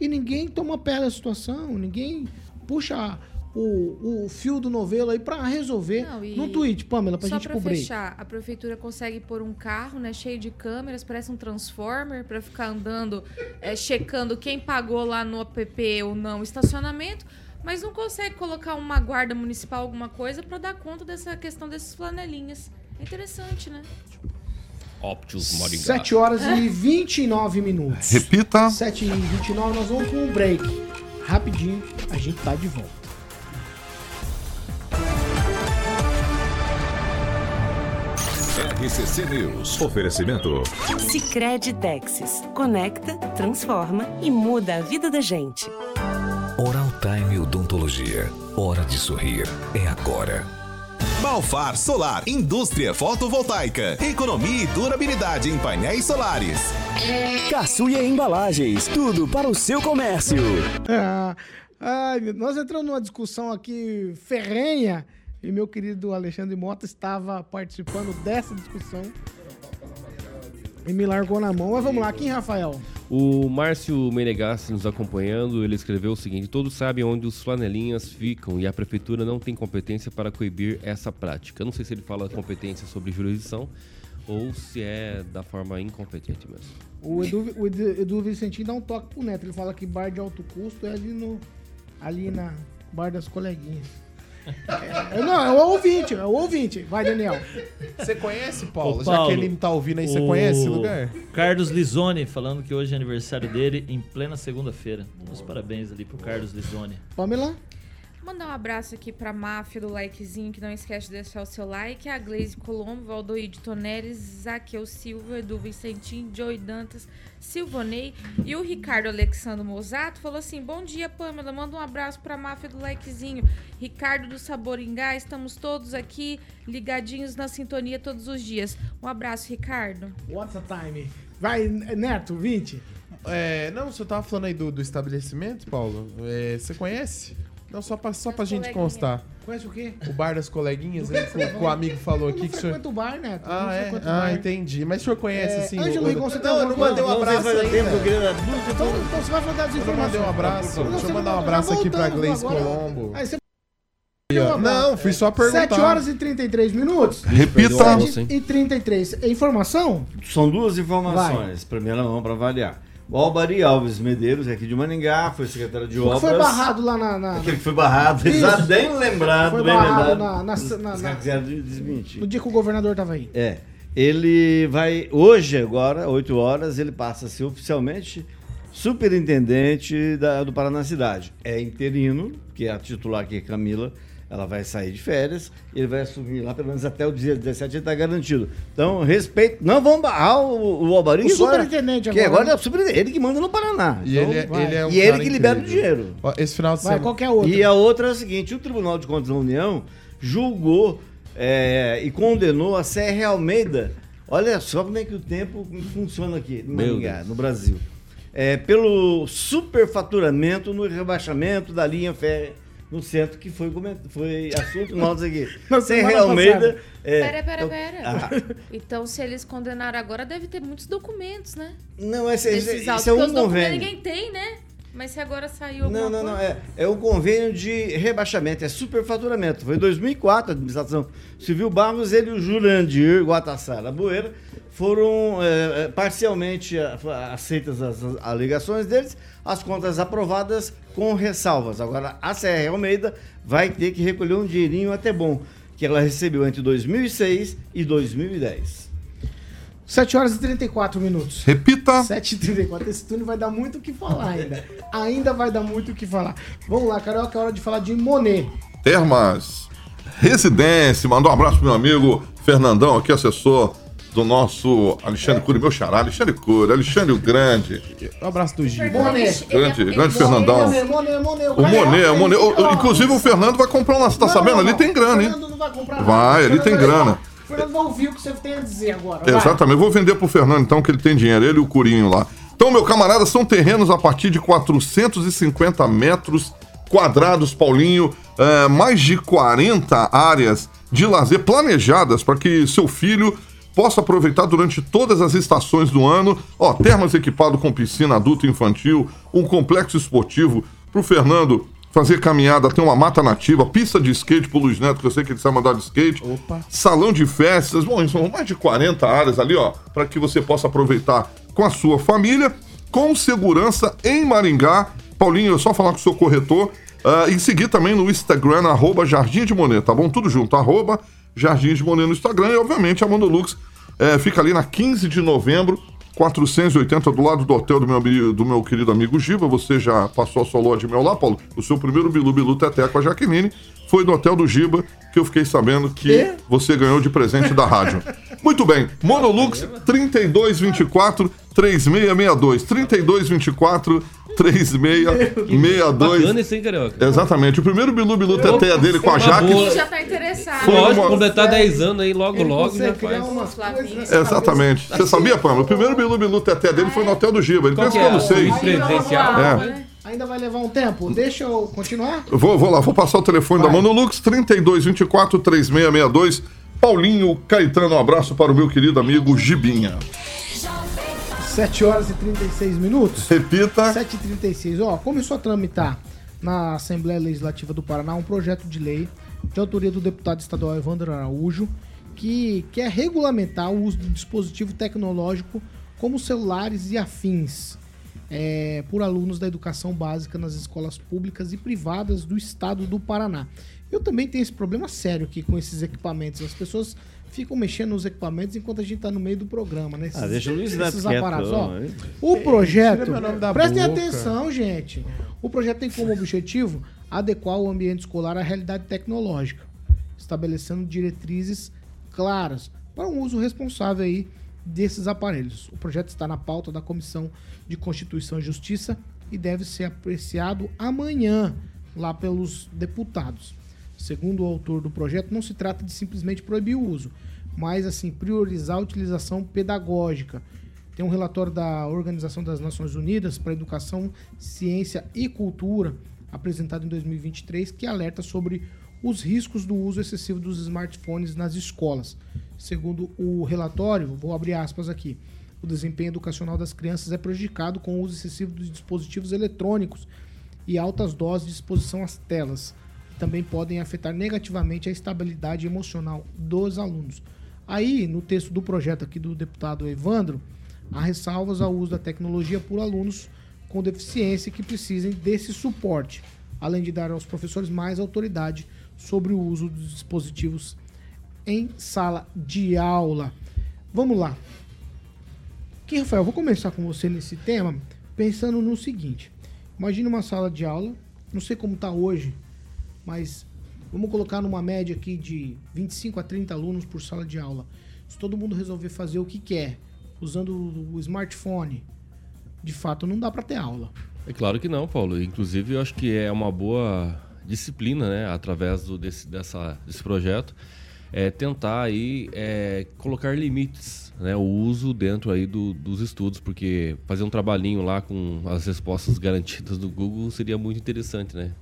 E ninguém toma pé da situação, ninguém puxa o, o fio do novelo aí pra resolver. Não, No tweet, Pamela, pra Só gente pra cobrir. fechar, a prefeitura consegue pôr um carro, né, cheio de câmeras, parece um transformer, pra ficar andando, é, checando quem pagou lá no app ou não o estacionamento, mas não consegue colocar uma guarda municipal, alguma coisa, pra dar conta dessa questão desses flanelinhas. É interessante, né? Optus Maringá. 7 horas e 29 minutos. Repita. 7 e 29 nós vamos com um break. Rapidinho, a gente tá de volta. RCC News. Oferecimento. Sicredi Texas. Conecta, transforma e muda a vida da gente. Oral Time Odontologia. Hora de sorrir. É agora. Balfar Solar, indústria fotovoltaica, economia e durabilidade em painéis solares. Caçuia Embalagens, tudo para o seu comércio. Ah, ai, nós entramos numa discussão aqui ferrenha e meu querido Alexandre Mota estava participando dessa discussão e me largou na mão. Mas vamos lá, quem, Rafael? O Márcio Menegassi nos acompanhando, ele escreveu o seguinte: Todos sabem onde os flanelinhas ficam e a prefeitura não tem competência para coibir essa prática. Eu não sei se ele fala competência sobre jurisdição ou se é da forma incompetente mesmo. O Edu, o Edu, dá um toque pro Neto. Ele fala que bar de alto custo é ali no. ali na bar das coleguinhas. É, não, é o ouvinte, é o ouvinte. Vai, Daniel. Você conhece, Paulo? Ô, Já Paulo, que ele não tá ouvindo aí, você o conhece esse lugar? Carlos Lisone falando que hoje é aniversário dele em plena segunda-feira. Meus parabéns ali pro Carlos Lisone. Pamela? Mandar um abraço aqui pra máfia do likezinho, que não esquece de deixar o seu like. A Glaze Colombo, Valdoide Tonelli, Zaqueu Silva, Edu Vicentim, Joey Dantas, Silvonei e o Ricardo Alexandre Mozato falou assim: Bom dia, Pamela. Manda um abraço pra máfia do likezinho. Ricardo do Saboringá, estamos todos aqui ligadinhos na sintonia todos os dias. Um abraço, Ricardo. What's the time? Vai, Neto, 20. É, não, você tava falando aí do, do estabelecimento, Paulo? É, você conhece? Não, só pra, só pra gente constar. Conhece o quê? O bar das coleguinhas, que, tá o- o amigo falou Eu aqui que o senhor. o bar, eu Ah, é? Ah, bar. entendi. Mas o senhor conhece, É, assim. Ângelo o- Rigon, você tem Não, eu não mandei um abraço ainda. tempo eu queria duas Então, então você vai falar das Eu não informações. mandei um abraço. Deixa eu mandar um abraço tá aqui pra Gleice. Colombo. Aí você. Não, fui só perguntar. 7 horas e 33 minutos. Repita. 7 e 33. É informação? São duas informações. Primeira mão para avaliar. O Albari Alves Medeiros, aqui de Maningá, foi secretário de obras. foi barrado lá na. na- Aquele que foi barrado, exato, bem lembrado, Foi bem barrado lembrado. na- na- Os- na- na- desmentir. no dia que o governador tava aí. É. Ele vai, hoje, agora, 8 horas, ele passa a ser oficialmente superintendente da- do Paraná Cidade. É interino, que é a titular aqui, Camila, Ela vai sair de férias, ele vai assumir lá pelo menos até o dia 17, ele está garantido. Então, respeito. Não vão barrar o, o Alvarim O agora, superintendente Que agora, agora é o superintendente, ele que manda no Paraná. E Então, ele, é- ele é um e ele cara que libera o dinheiro. Esse final de Vai, semana. qual que é a outra? E a outra é a seguinte: o Tribunal de Contas da União julgou é, e condenou a Serra Almeida. Olha só como é que o tempo funciona aqui no Meu Maringá, no Brasil. É, pelo superfaturamento no rebaixamento da linha férrea no centro, que foi, foi assunto nosso aqui. Almeida. passada. é, Pera, pera, eu- pera. Ah, Então, se eles condenaram agora, deve ter muitos documentos, né? não, esse, esse, esse é porque um os documentos convênio. ninguém tem, né? Mas se agora saiu Não, não, não. coisa... É, é o convênio de rebaixamento, é superfaturamento. Foi em 2004, a administração Civil Barros, ele e o Jurandir Guatassara Boeira foram é, é, parcialmente a- aceitas as, as alegações deles, as contas aprovadas com ressalvas. Agora, a CR Almeida vai ter que recolher um dinheirinho até bom, que ela recebeu entre 2006 e 2010. 7 horas e 34 minutos. Repita. 7 e 34 Esse túnel vai dar muito o que falar ainda. ainda vai dar muito o que falar. Vamos lá, Carioca, é hora de falar de Monet. Termas Residência. Mandou um abraço pro meu amigo Fernandão, aqui, assessor do nosso Alexandre Cury, meu xará, Alexandre Cury, Alexandre o Grande. Um abraço do Giba. Monet. Grande, grande Fernandão. Monet, Monet, Monet. O Monet, o Monet. o- o- inclusive o Fernando vai comprar uma. Você tá sabendo? Ali tem grana, O hein? Fernando não vai comprar Vai, nada. ali tem grana. O Fernando vai ouvir o que você tem a dizer agora. vai. Exatamente. Vou vender pro Fernando, então, que ele tem dinheiro. Ele e o Curinho lá. Então, meu camarada, são terrenos a partir de 450 metros quadrados, Paulinho. É, mais de 40 áreas de lazer planejadas para que seu filho possa aproveitar durante todas as estações do ano. Ó, termas equipado com piscina adulto e infantil, um complexo esportivo pro Fernando fazer caminhada, tem uma mata nativa, pista de skate pro Luiz Neto, que eu sei que ele sabe andar de skate. Opa. Salão de festas, bom, são mais de 40 áreas ali, ó, para que você possa aproveitar com a sua família, com segurança em Maringá. Paulinho, é só falar com o seu corretor ah, e seguir também no Instagram, arroba Jardim de Monet, tá bom? Tudo junto, arroba Jardim de Monet no Instagram e, obviamente, a Mondolux eh, fica ali na 15 de novembro, 480, do lado do hotel do meu, do meu querido amigo Giba. Você já passou a sua lua de mel lá, Paulo? O seu primeiro Bilu Bilu Teté com a Jaqueline foi no hotel do Giba, que eu fiquei sabendo que E? você ganhou de presente da rádio. Muito bem. Monolux 3224 3662. 3224 3662. Bacana isso, hein, Carioca? Exatamente. O primeiro Bilu Bilu Teté é dele com a Jaque. boa. já tá interessado. Foi Lógico, uma- completar 10 anos aí, logo, Ele logo já criar faz. coisas Exatamente. Você sabia, Pamela? O primeiro Bilu Bilu Teté dele foi no hotel do Giba. Ele Qual pensa que eu não sei. É. né? Ainda vai levar um tempo. Deixa eu continuar? Vou, vou lá, vou passar o telefone da Vai. Monolux 3224 3662. Paulinho Caetano, um abraço para o meu querido amigo Gibinha. 7 horas e 36 minutos. Repita. 7h36. Ó, começou a tramitar na Assembleia Legislativa do Paraná um projeto de lei de autoria do deputado estadual Evandro Araújo que quer regulamentar o uso do dispositivo tecnológico como celulares e afins é, por alunos da educação básica nas escolas públicas e privadas do estado do Paraná. Eu também tenho esse problema sério aqui com esses equipamentos. As pessoas ficam mexendo nos equipamentos enquanto a gente tá no meio do programa, né? Esses, Ah, deixa o Luiz esses quieto, aparatos. Ó, ó. o projeto. Prestem boca. atenção, gente. O projeto tem como objetivo adequar o ambiente escolar à realidade tecnológica, estabelecendo diretrizes claras para um uso responsável aí desses aparelhos. O projeto está na pauta da Comissão de Constituição e Justiça e deve ser apreciado amanhã lá pelos deputados. Segundo o autor do projeto, não se trata de simplesmente proibir o uso, mas assim priorizar a utilização pedagógica. Tem um relatório da Organização das Nações Unidas para Educação, Ciência e Cultura, apresentado em 2023, que alerta sobre os riscos do uso excessivo dos smartphones nas escolas. Segundo o relatório, vou abrir aspas aqui, o desempenho educacional das crianças é prejudicado com o uso excessivo dos dispositivos eletrônicos e altas doses de exposição às telas. Também podem afetar negativamente a estabilidade emocional dos alunos. Aí, no texto do projeto aqui do deputado Evandro, há ressalvas ao uso da tecnologia por alunos com deficiência que precisem desse suporte, além de dar aos professores mais autoridade sobre o uso dos dispositivos em sala de aula. Vamos lá. Aqui, Rafael, vou começar com você nesse tema, pensando no seguinte. Imagina uma sala de aula, não sei como está hoje, mas vamos colocar numa média aqui de 25 a 30 alunos por sala de aula. Se todo mundo resolver fazer o que quer, usando o smartphone, de fato não dá para ter aula. É claro que não, Paulo. Inclusive, eu acho que é uma boa disciplina, né, através do, desse, dessa, desse projeto, é tentar aí é, colocar limites, né, o uso dentro aí do, dos estudos, porque fazer um trabalhinho lá com as respostas garantidas do Google seria muito interessante, né?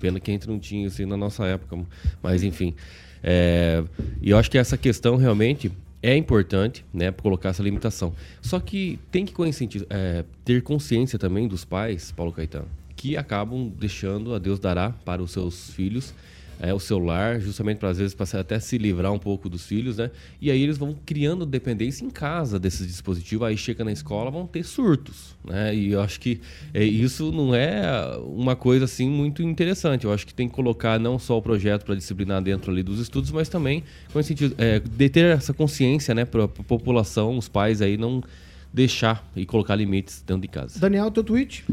Pena que a gente não tinha aí na nossa época, mas enfim. É, e eu acho que essa questão realmente é importante, né, colocar essa limitação. Só que tem que é, ter consciência também dos pais, Paulo Caetano, que acabam deixando a Deus dará para os seus filhos é, o celular, justamente para às vezes para até se livrar um pouco dos filhos, né? E aí eles vão criando dependência em casa desses dispositivos, aí chega na escola vão ter surtos, né? E eu acho que é, isso não é uma coisa assim muito interessante. Eu acho que tem que colocar não só o projeto para disciplinar dentro ali dos estudos, mas também com esse sentido é, de ter essa consciência, né, para a população, os pais aí não deixar e colocar limites dentro de casa. Daniel, teu tweet?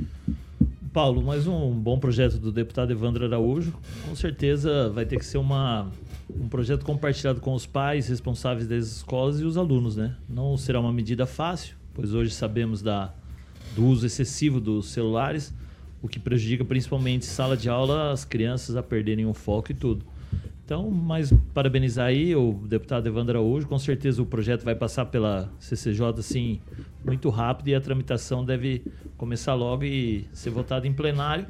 Paulo, mais um bom projeto do deputado Evandro Araújo. Com certeza vai ter que ser uma, um projeto compartilhado com os pais responsáveis das escolas e os alunos, né? Não será uma medida fácil, pois hoje sabemos da, do uso excessivo dos celulares, o que prejudica principalmente sala de aula, as crianças a perderem o foco e tudo. Então, mas parabenizar aí o deputado Evandro Araújo. Com certeza o projeto vai passar pela CCJ assim muito rápido e a tramitação deve começar logo e ser votado em plenário,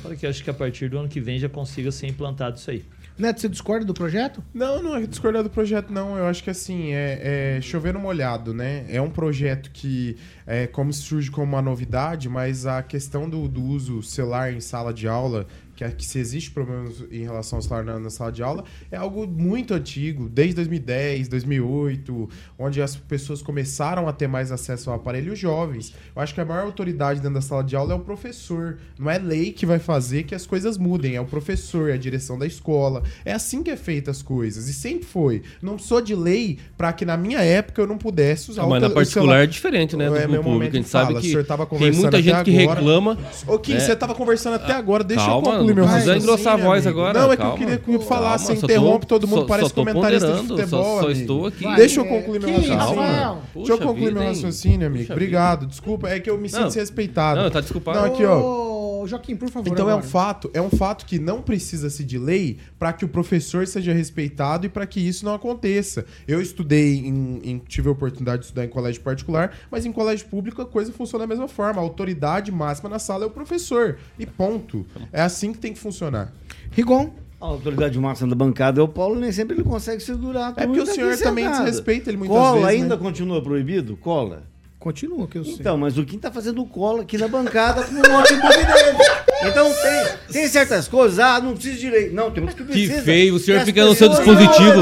para que acho que a partir do ano que vem já consiga ser implantado isso aí. Neto, você discorda do projeto? Não, não é discordar do projeto, não. Eu acho que assim, é, é chover no molhado, né? É um projeto que, é, como surge como uma novidade, mas a questão do, do uso celular em sala de aula que, que se existe problemas em relação ao celular na, na, sala de aula, é algo muito antigo, desde 2010, 2008, onde as pessoas começaram a ter mais acesso ao aparelho, os jovens. Eu acho que a maior autoridade dentro da sala de aula é o professor. Não é lei que vai fazer que as coisas mudem, é o professor, é a direção da escola. É assim que é feita as coisas, e sempre foi. Não sou de lei para que na minha época eu não pudesse usar não, o Mas na particular é diferente, né, do é, público. A gente sabe que tem muita gente que agora. reclama. Ô, Kim, é... você tava conversando até agora, deixa Calma, eu concluir concluir meu raciocínio. Não engrossar a voz agora. Não, é que eu queria que falar, você interrompe, todo mundo parece comentarista de futebol. Só, estou aqui. Deixa eu concluir meu raciocínio. Deixa eu concluir meu raciocínio, amigo. Obrigado. Desculpa, é que eu me sinto desrespeitado. Não, tá desculpado. Não, aqui, ó. Joaquim, por favor. Então agora. é um fato, é um fato que não precisa-se de lei para que o professor seja respeitado e para que isso não aconteça. Eu estudei em, em, tive a oportunidade de estudar em colégio particular, mas em colégio público a coisa funciona da mesma forma. A autoridade máxima na sala é o professor. E ponto. É assim que tem que funcionar. Rigon. A autoridade máxima da bancada é o Paulo, nem sempre ele consegue segurar. É porque o senhor também desrespeita ele muitas Cola vezes. Cola ainda né? continua proibido? Cola. Continua, que eu sei. Então, mas o Kim tá fazendo cola aqui na bancada com o notebook dele. Então tem, tem certas coisas, ah, não precisa de lei. Não, temos que precisar. Que feio, o senhor fica no seu dispositivo.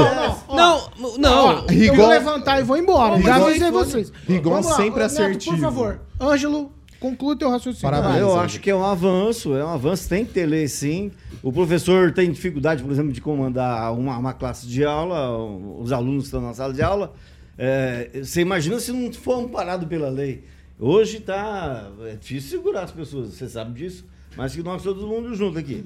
Não, não. não. eu vou levantar e vou embora. Já avisei vocês. Rigon sempre assertivo. Por favor, Ângelo, conclua teu raciocínio. Parabéns, eu acho que é um avanço, é um avanço, tem que ter lei sim. O professor tem dificuldade, por exemplo, de comandar uma, uma classe de aula, os alunos estão na sala de aula. É, você imagina se não for amparado pela lei. Hoje está é difícil segurar as pessoas, você sabe disso, mas que nós todo mundo junto aqui.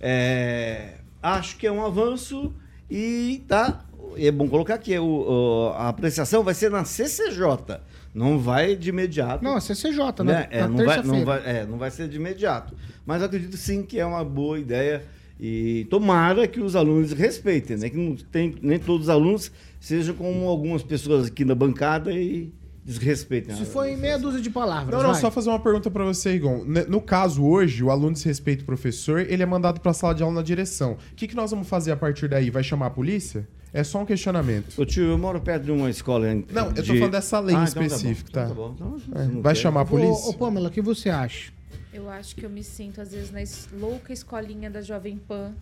É, acho que é um avanço e tá. É bom colocar aqui, é o, a apreciação vai ser na CCJ. Não vai de imediato. Não, a CCJ, né? né? É, não, vai, não, vai, é, não vai ser de imediato. Mas acredito sim que é uma boa ideia. E tomara que os alunos respeitem, né? Que não tem, nem todos os alunos seja como algumas pessoas aqui na bancada e desrespeitem. Se foi em meia dúzia de palavras. Não, não, vai. só fazer uma pergunta para você, Igor. No caso, hoje, o aluno desrespeita o professor, ele é mandado para a sala de aula na direção. O que, que nós vamos fazer a partir daí? Vai chamar a polícia? É só um questionamento. Ô tio, eu moro perto de uma escola. Não, eu tô falando dessa lei ah, específica, então tá? Bom. Então, tá bom. Então, é. Vai quer. chamar a polícia? Ô, ô Pamela, o que você acha? Eu acho que eu me sinto, às vezes, na louca escolinha da Jovem Pan,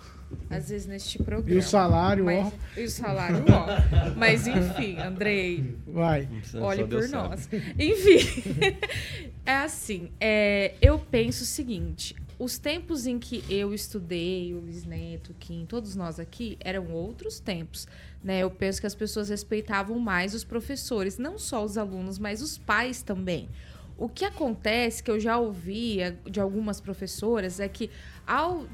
às vezes neste programa. E o salário, Mas, ó. E o salário, ó. Mas, enfim, Andrei. Vai. Olhe por nós. Enfim, é assim, é, eu penso o seguinte: os tempos em que eu estudei, o Luiz Neto, o Kim, todos nós aqui, eram outros tempos. Né? Eu penso que as pessoas respeitavam mais os professores, não só os alunos, mas os pais também. O que acontece, que eu já ouvi de algumas professoras, é que ao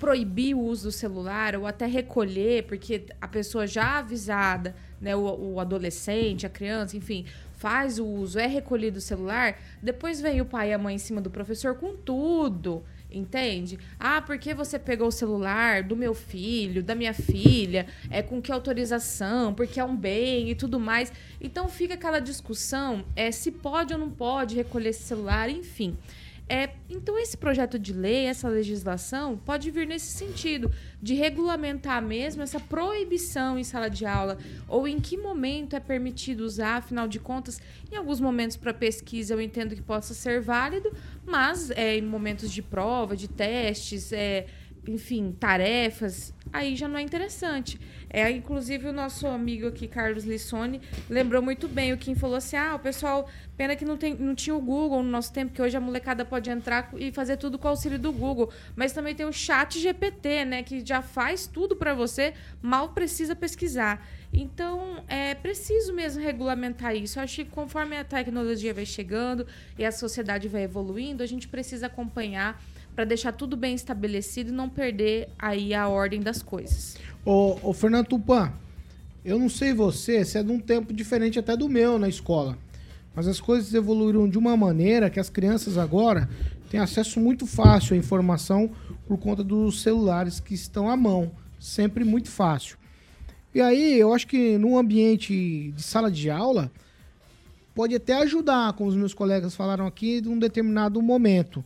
proibir o uso do celular ou até recolher, porque a pessoa já avisada, né, o, o adolescente, a criança, enfim, faz o uso, é recolhido o celular, depois vem o pai e a mãe em cima do professor com tudo. Entende? Ah, porque você pegou o celular do meu filho, da minha filha? É com que autorização? Porque é um bem e tudo mais. Então fica aquela discussão é se pode ou não pode recolher esse celular, enfim. É, então, esse projeto de lei, essa legislação, pode vir nesse sentido, de regulamentar mesmo essa proibição em sala de aula, ou em que momento é permitido usar, afinal de contas, em alguns momentos para pesquisa eu entendo que possa ser válido, mas é, em momentos de prova, de testes, é, enfim, tarefas, aí já não é interessante. É, inclusive, o nosso amigo aqui, Carlos Lissone, lembrou muito bem. O Kim falou assim: ah, o pessoal, pena que não, tem, não tinha o Google no nosso tempo, que hoje a molecada pode entrar e fazer tudo com o auxílio do Google. Mas também tem o chat GPT, né? Que já faz tudo para você, mal precisa pesquisar. Então, é preciso mesmo regulamentar isso. Eu acho que conforme a tecnologia vai chegando e a sociedade vai evoluindo, a gente precisa acompanhar para deixar tudo bem estabelecido e não perder aí a ordem das coisas. Ô, ô Fernando Tupan, eu não sei você, você é de um tempo diferente até do meu na escola. Mas as coisas evoluíram de uma maneira que as crianças agora têm acesso muito fácil à informação por conta dos celulares que estão à mão. Sempre muito fácil. E aí, eu acho que num ambiente de sala de aula, pode até ajudar, como os meus colegas falaram aqui, de um determinado momento.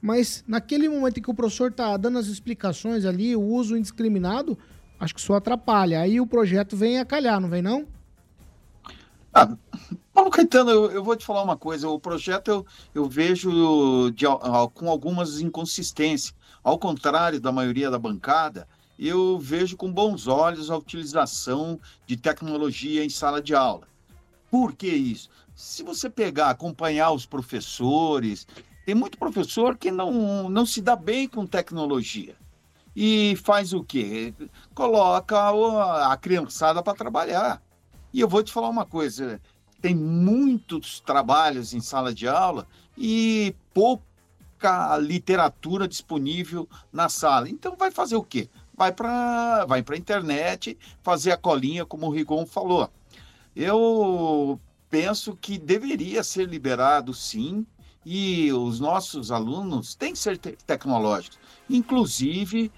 Mas naquele momento em que o professor está dando as explicações ali, o uso indiscriminado, acho que isso atrapalha. Aí o projeto vem a calhar, não vem não? Ah, Paulo Caetano, eu, eu, vou te falar uma coisa. O projeto eu, eu vejo de, com algumas inconsistências. Ao contrário da maioria da bancada, eu vejo com bons olhos a utilização de tecnologia em sala de aula. Por que isso? Se você pegar, acompanhar os professores, tem muito professor que não, não se dá bem com tecnologia. E faz o quê? Coloca a criançada para trabalhar. E eu vou te falar uma coisa: tem muitos trabalhos em sala de aula e pouca literatura disponível na sala. Então vai fazer o quê? Vai para vai a internet fazer a colinha, como o Rigon falou. Eu penso que deveria ser liberado, sim, e os nossos alunos têm que ser te tecnológicos, inclusive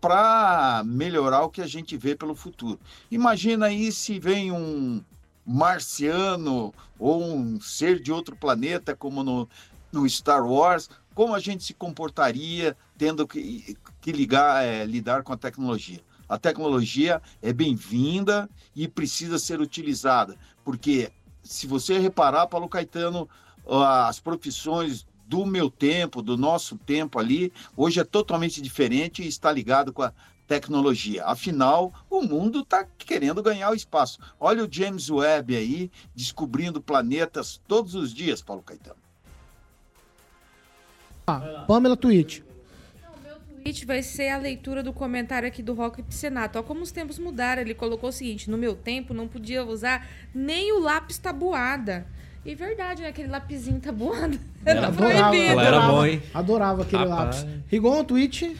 para melhorar o que a gente vê pelo futuro. Imagina aí se vem um marciano ou um ser de outro planeta, como no, no Star Wars, como a gente se comportaria tendo que, que ligar, é, lidar com a tecnologia. A tecnologia é bem-vinda e precisa ser utilizada, porque se você reparar, Paulo Caetano, as profissões do meu tempo, do nosso tempo ali, hoje é totalmente diferente e está ligado com a tecnologia. Afinal, o mundo está querendo ganhar o espaço. Olha o James Webb aí, descobrindo planetas todos os dias, Paulo Caetano. Ah, Pamela Twitch. tweet vai ser a leitura do comentário aqui do Rock Senato. Ó, como os tempos mudaram, ele colocou o seguinte: no meu tempo não podia usar nem o lápis tabuada. E verdade, né? Aquele lapisinho tabuado. Era adorava, era bom, hein? Adorava aquele Rapaz. lápis. Igual um tweet.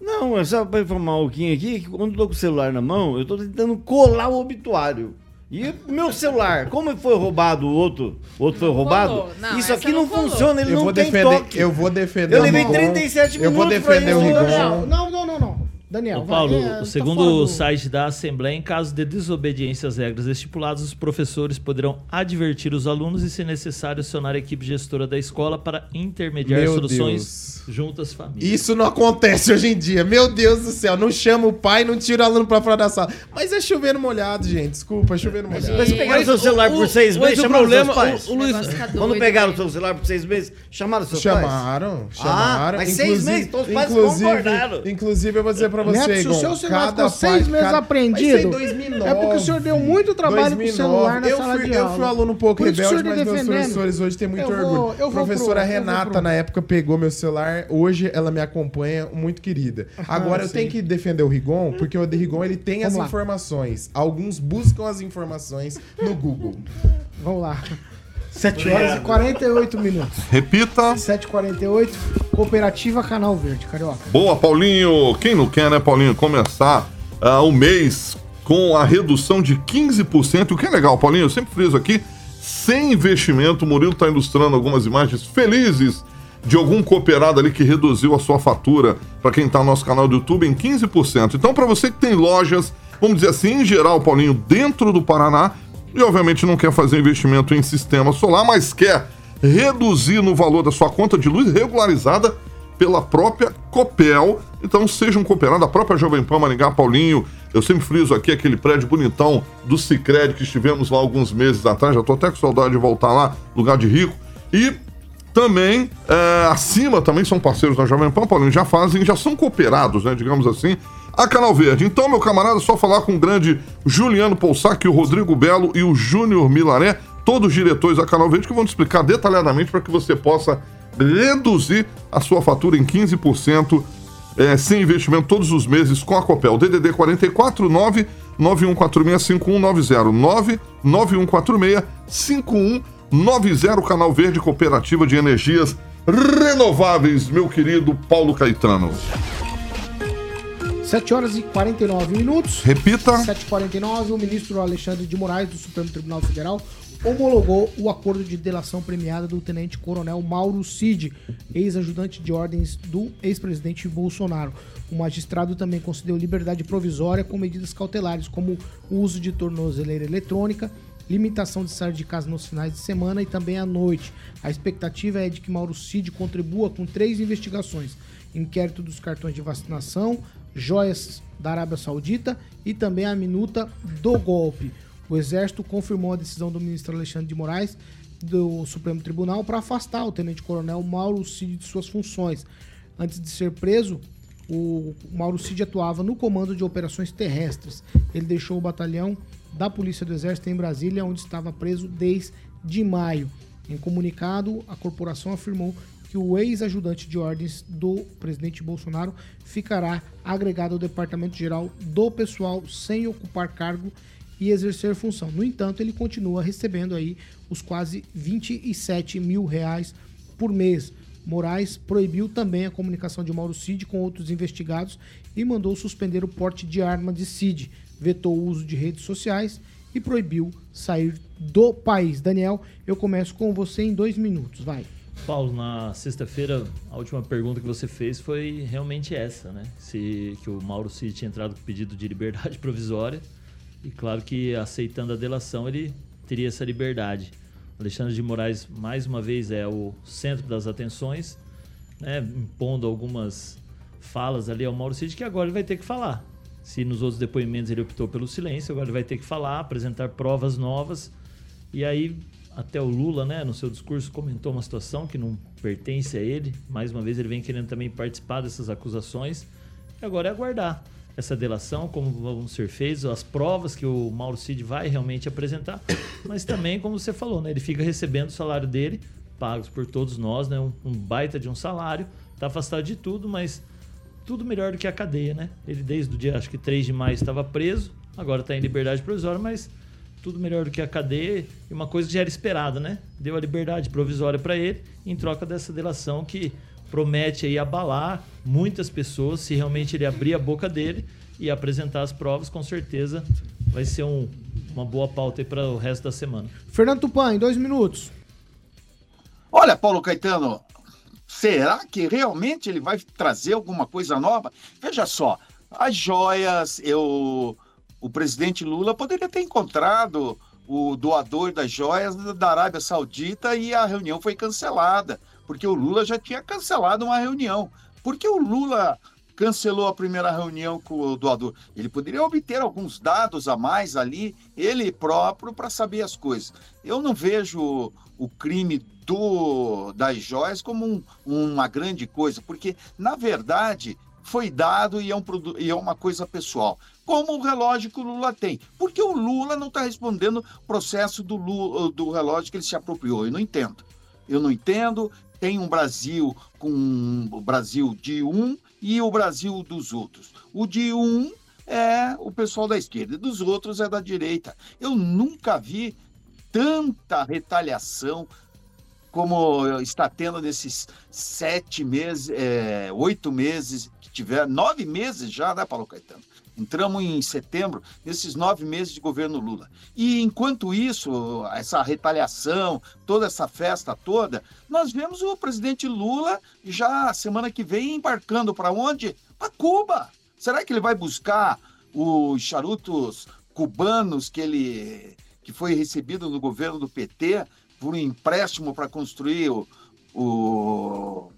Não, é só pra informar o Kim aqui, que quando eu tô com o celular na mão, eu tô tentando colar o obituário. E o meu celular, como foi roubado o outro? O outro foi roubado? Não, Isso aqui não, não funciona, ele eu não tem defender, toque. Eu vou defender Eu levei 37 minutos Eu vou defender o Rigon. Não, não, não, não. Daniel, Ô, Paulo, vai, é, segundo tá o site da Assembleia, em caso de desobediência às regras estipuladas, os professores poderão advertir os alunos e, se necessário, acionar a equipe gestora da escola para intermediar Meu soluções Deus. junto às famílias. Isso não acontece hoje em dia. Meu Deus do céu, não chama o pai, não tira o aluno para fora da sala. Mas é chovendo molhado, gente. Desculpa, é chovendo molhado. Mas pegaram o seu celular por seis meses, o chamaram problema, seus pais? o, o Luiz, Quando pegaram o seu celular por seis meses, chamaram seus chamaram, pais? Chamaram, Ah, mas seis meses, então os pais concordaram. Inclusive, eu vou dizer para você, Neto, se o seu celular ficou seis meses cada... é em 2009, é porque o senhor deu muito trabalho 2009. pro celular na eu sala fui, de eu aula. fui um aluno um pouco rebelde, mas meus defendendo. professores hoje têm muito Eu vou- orgulho. eu vou Professora pro- eu vou Renata, pro- na época, pegou meu celular. Hoje ela me acompanha, muito querida. Agora, eu sim. tenho que defender o Rigon, porque o Rigon ele tem Vamos as lá. informações. Alguns buscam as informações no Google. Vamos lá. 7 horas e 48 minutos. Repita. 7h48. Cooperativa Canal Verde, Carioca. Boa, Paulinho. Quem não quer, né, Paulinho, começar ah, o mês com a redução de 15%. O que é legal, Paulinho, eu sempre friso aqui, sem investimento. O Murilo está ilustrando algumas imagens felizes de algum cooperado ali que reduziu a sua fatura, para quem está no nosso canal do YouTube, em 15%. Então, para você que tem lojas, vamos dizer assim, em geral, Paulinho, dentro do Paraná, e obviamente não quer fazer investimento em sistema solar, mas quer reduzir no valor da sua conta de luz regularizada pela própria Copel. Então seja um cooperado própria Jovem Pan Maringá, Paulinho. Eu sempre friso aqui aquele prédio bonitão do Cicred que estivemos lá alguns meses atrás. Já tô até com saudade de voltar lá, lugar de rico. E também, é, acima também são parceiros da Jovem Pan, Paulinho, já fazem, já são cooperados, né, digamos assim, a Canal Verde. Então, meu camarada, só falar com o grande Juliano Poussac, o Rodrigo Belo e o Júnior Milaré, todos os diretores da Canal Verde, que vão te explicar detalhadamente para que você possa reduzir a sua fatura em 15% é, sem investimento todos os meses com a Copel. DDD 44 9 9146 5190 9 9146 5190 Canal Verde Cooperativa de Energias Renováveis, meu querido Paulo Caetano. 7 horas e 49 minutos. Repita. 7h49, o ministro Alexandre de Moraes, do Supremo Tribunal Federal, homologou o acordo de delação premiada do tenente coronel Mauro Cid, ex-ajudante de ordens do ex-presidente Bolsonaro. O magistrado também concedeu liberdade provisória com medidas cautelares, como o uso de tornozeleira eletrônica, limitação de sair de casa nos finais de semana e também à noite. A expectativa é de que Mauro Cid contribua com três investigações: inquérito dos cartões de vacinação, joias da Arábia Saudita e também a minuta do golpe. O Exército confirmou a decisão do ministro Alexandre de Moraes do Supremo Tribunal para afastar o tenente-coronel Mauro Cid de suas funções. Antes de ser preso, o Mauro Cid atuava no comando de operações terrestres. Ele deixou o batalhão da Polícia do Exército em Brasília, onde estava preso desde maio. Em comunicado, a corporação afirmou que o ex-ajudante de ordens do presidente Bolsonaro ficará agregado ao Departamento Geral do Pessoal sem ocupar cargo e exercer função. No entanto, ele continua recebendo aí os quase 27 mil reais por mês. Moraes proibiu também a comunicação de Mauro Cid com outros investigados e mandou suspender o porte de arma de Cid, vetou o uso de redes sociais e proibiu sair do país. Daniel, eu começo com você em dois minutos, vai. Paulo, na sexta-feira, a última pergunta que você fez foi realmente essa, né? Se que o Mauro Cid tinha entrado com pedido de liberdade provisória e claro que aceitando a delação ele teria essa liberdade. Alexandre de Moraes, mais uma vez, é o centro das atenções, né, impondo algumas falas ali ao Mauro Cid, que agora ele vai ter que falar. Se nos outros depoimentos ele optou pelo silêncio, agora ele vai ter que falar, apresentar provas novas. E aí, até o Lula, né, no seu discurso, comentou uma situação que não pertence a ele. Mais uma vez, ele vem querendo também participar dessas acusações. E agora é aguardar essa delação, como vão ser feitas, as provas que o Mauro Cid vai realmente apresentar, mas também, como você falou, né, ele fica recebendo o salário dele, pagos por todos nós, né, um, um baita de um salário, está afastado de tudo, mas tudo melhor do que a cadeia, né? Ele desde o dia, acho que 3 de maio estava preso, agora está em liberdade provisória, mas tudo melhor do que a cadeia e uma coisa que já era esperada, né? Deu a liberdade provisória para ele em troca dessa delação que promete aí abalar muitas pessoas se realmente ele abrir a boca dele e apresentar as provas, com certeza vai ser um, uma boa pauta para o resto da semana. Fernando Tupan, em dois minutos. Olha, Paulo Caetano, será que realmente ele vai trazer alguma coisa nova? Veja só, as joias, eu, o presidente Lula poderia ter encontrado o doador das joias da Arábia Saudita e a reunião foi cancelada porque o Lula já tinha cancelado uma reunião. Por que o Lula cancelou a primeira reunião com o doador? Ele poderia obter alguns dados a mais ali, ele próprio, para saber as coisas. Eu não vejo o crime do, das joias como um, uma grande coisa, porque, na verdade, foi dado e é, um, e é uma coisa pessoal. Como o relógio que o Lula tem. Por que o Lula não está respondendo o processo do, Lula, do relógio que ele se apropriou? Eu não entendo. Eu não entendo tem um Brasil com o Brasil de um e o Brasil dos outros. O de um é o pessoal da esquerda e dos outros é da direita. Eu nunca vi tanta retaliação como está tendo nesses sete meses, é, oito meses que tiver, nove meses já, né, Paulo Caetano? Entramos em setembro, nesses nove meses de governo Lula. E enquanto isso, essa retaliação, toda essa festa toda, nós vemos o presidente Lula já semana que vem embarcando para onde? Para Cuba. Será que ele vai buscar os charutos cubanos que ele que foi recebido no governo do PT por um empréstimo para construir o, o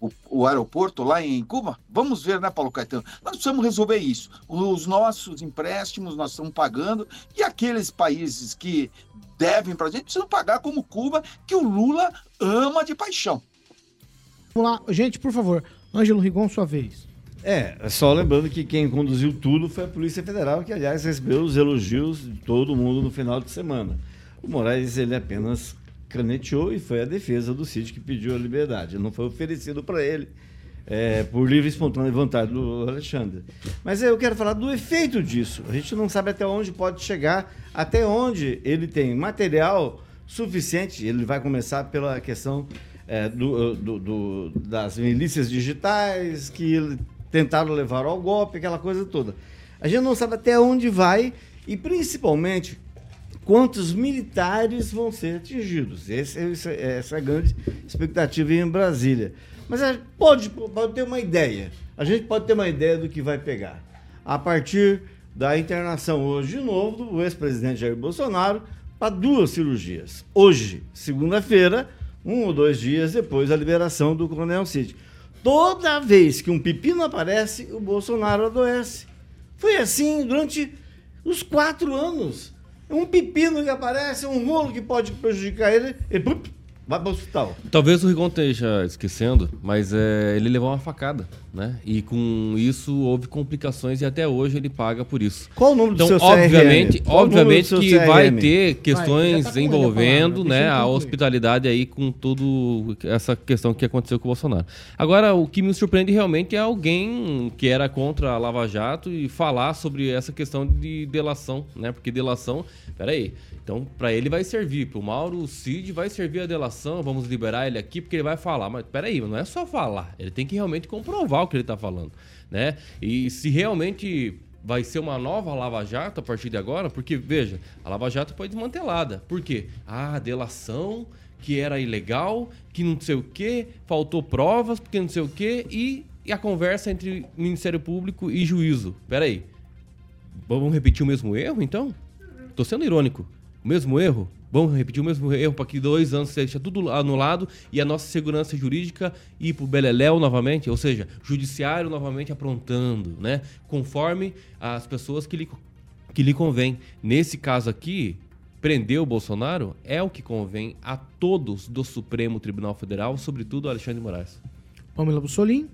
o, o, aeroporto lá em Cuba? Vamos ver, né, Paulo Caetano? Nós precisamos resolver isso. Os nossos empréstimos nós estamos pagando e aqueles países que devem para a gente precisam pagar, como Cuba, que o Lula ama de paixão. Vamos lá, gente, por favor. Ângelo Rigon, sua vez. É, só lembrando que quem conduziu tudo foi a Polícia Federal, que aliás recebeu os elogios de todo mundo no final de semana. O Moraes, ele apenas caneteou e foi a defesa do Cid que pediu a liberdade. Não foi oferecido para ele é, por livre e espontânea vontade do Alexandre. Mas eu quero falar do efeito disso. A gente não sabe até onde pode chegar, até onde ele tem material suficiente. Ele vai começar pela questão é, do, do, do, das milícias digitais que tentaram levar ao golpe, aquela coisa toda. A gente não sabe até onde vai e, principalmente, quantos militares vão ser atingidos. Esse, esse, essa é a grande expectativa em Brasília. Mas a gente pode, pode ter uma ideia. A gente pode ter uma ideia do que vai pegar. A partir da internação hoje de novo do ex-presidente Jair Bolsonaro para duas cirurgias. Hoje, segunda-feira, um ou dois dias depois da liberação do Coronel Cid. Toda vez que um pepino aparece, o Bolsonaro adoece. Foi assim durante os quatro anos um pepino que aparece, um rolo que pode prejudicar ele, e pup, vai para o hospital. Talvez o Rigon esteja esquecendo, mas é, ele levou uma facada, né? E com isso houve complicações e até hoje ele paga por isso. Qual o nome do então, seu obviamente, CRM? Obviamente do que CRM? vai ter questões Vai, tá envolvendo, né, a hospitalidade aí com tudo essa questão que aconteceu com o Bolsonaro. Agora, o que me surpreende realmente é alguém que era contra a Lava Jato e falar sobre essa questão de delação, né? Porque delação, peraí, então para ele vai servir, pro Mauro Cid vai servir a delação, vamos liberar ele aqui porque ele vai falar, mas peraí, não é só falar, ele tem que realmente comprovar o que ele tá falando, né? E se realmente vai ser uma nova Lava Jato a partir de agora, porque, veja, a Lava Jato foi desmantelada. Por quê? Ah, delação, que era ilegal, que não sei o quê, faltou provas, porque não sei o quê, e, e a conversa entre Ministério Público e juízo. Peraí, vamos repetir o mesmo erro, então? Tô sendo irônico. O mesmo erro? Vamos repetir o mesmo erro para que dois anos seja tudo anulado e a nossa segurança jurídica ir para o Beleléu novamente, ou seja, judiciário novamente aprontando, né? Conforme as pessoas que lhe, que lhe convém. Nesse caso aqui, prender o Bolsonaro é o que convém a todos do Supremo Tribunal Federal, sobretudo Alexandre de Moraes. Pamela Bussolim.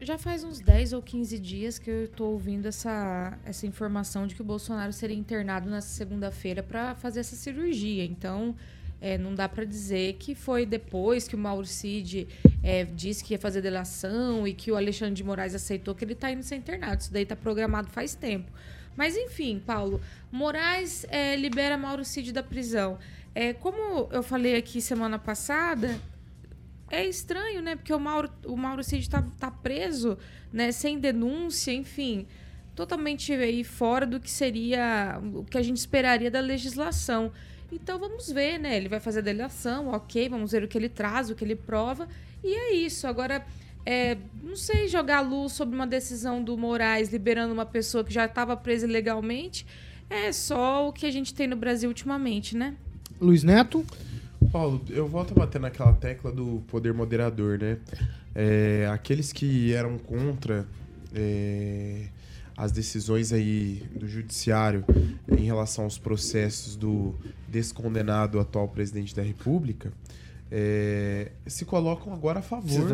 Já faz uns 10 ou 15 dias que eu tô ouvindo essa, essa informação de que o Bolsonaro seria internado nessa segunda-feira para fazer essa cirurgia. Então, é, não dá para dizer que foi depois que o Mauro Cid é, disse que ia fazer delação e que o Alexandre de Moraes aceitou que ele tá indo ser internado. Isso daí tá programado faz tempo. Mas enfim, Paulo, Moraes é, libera Mauro Cid da prisão. É, como eu falei aqui semana passada, é estranho, né? Porque o Mauro, o Mauro Cid tá, tá preso, né? Sem denúncia, enfim. Totalmente aí fora do que seria o que a gente esperaria da legislação. Então vamos ver, né? Ele vai fazer a delação, ok, vamos ver o que ele traz, o que ele prova. E é isso. Agora, é, não sei jogar luz sobre uma decisão do Moraes liberando uma pessoa que já estava presa ilegalmente. É só o que a gente tem no Brasil ultimamente, né? Luiz Neto. Paulo, eu volto a bater naquela tecla do poder moderador, né? É, aqueles que eram contra é, as decisões aí do judiciário em relação aos processos do descondenado atual presidente da República é, se colocam agora a favor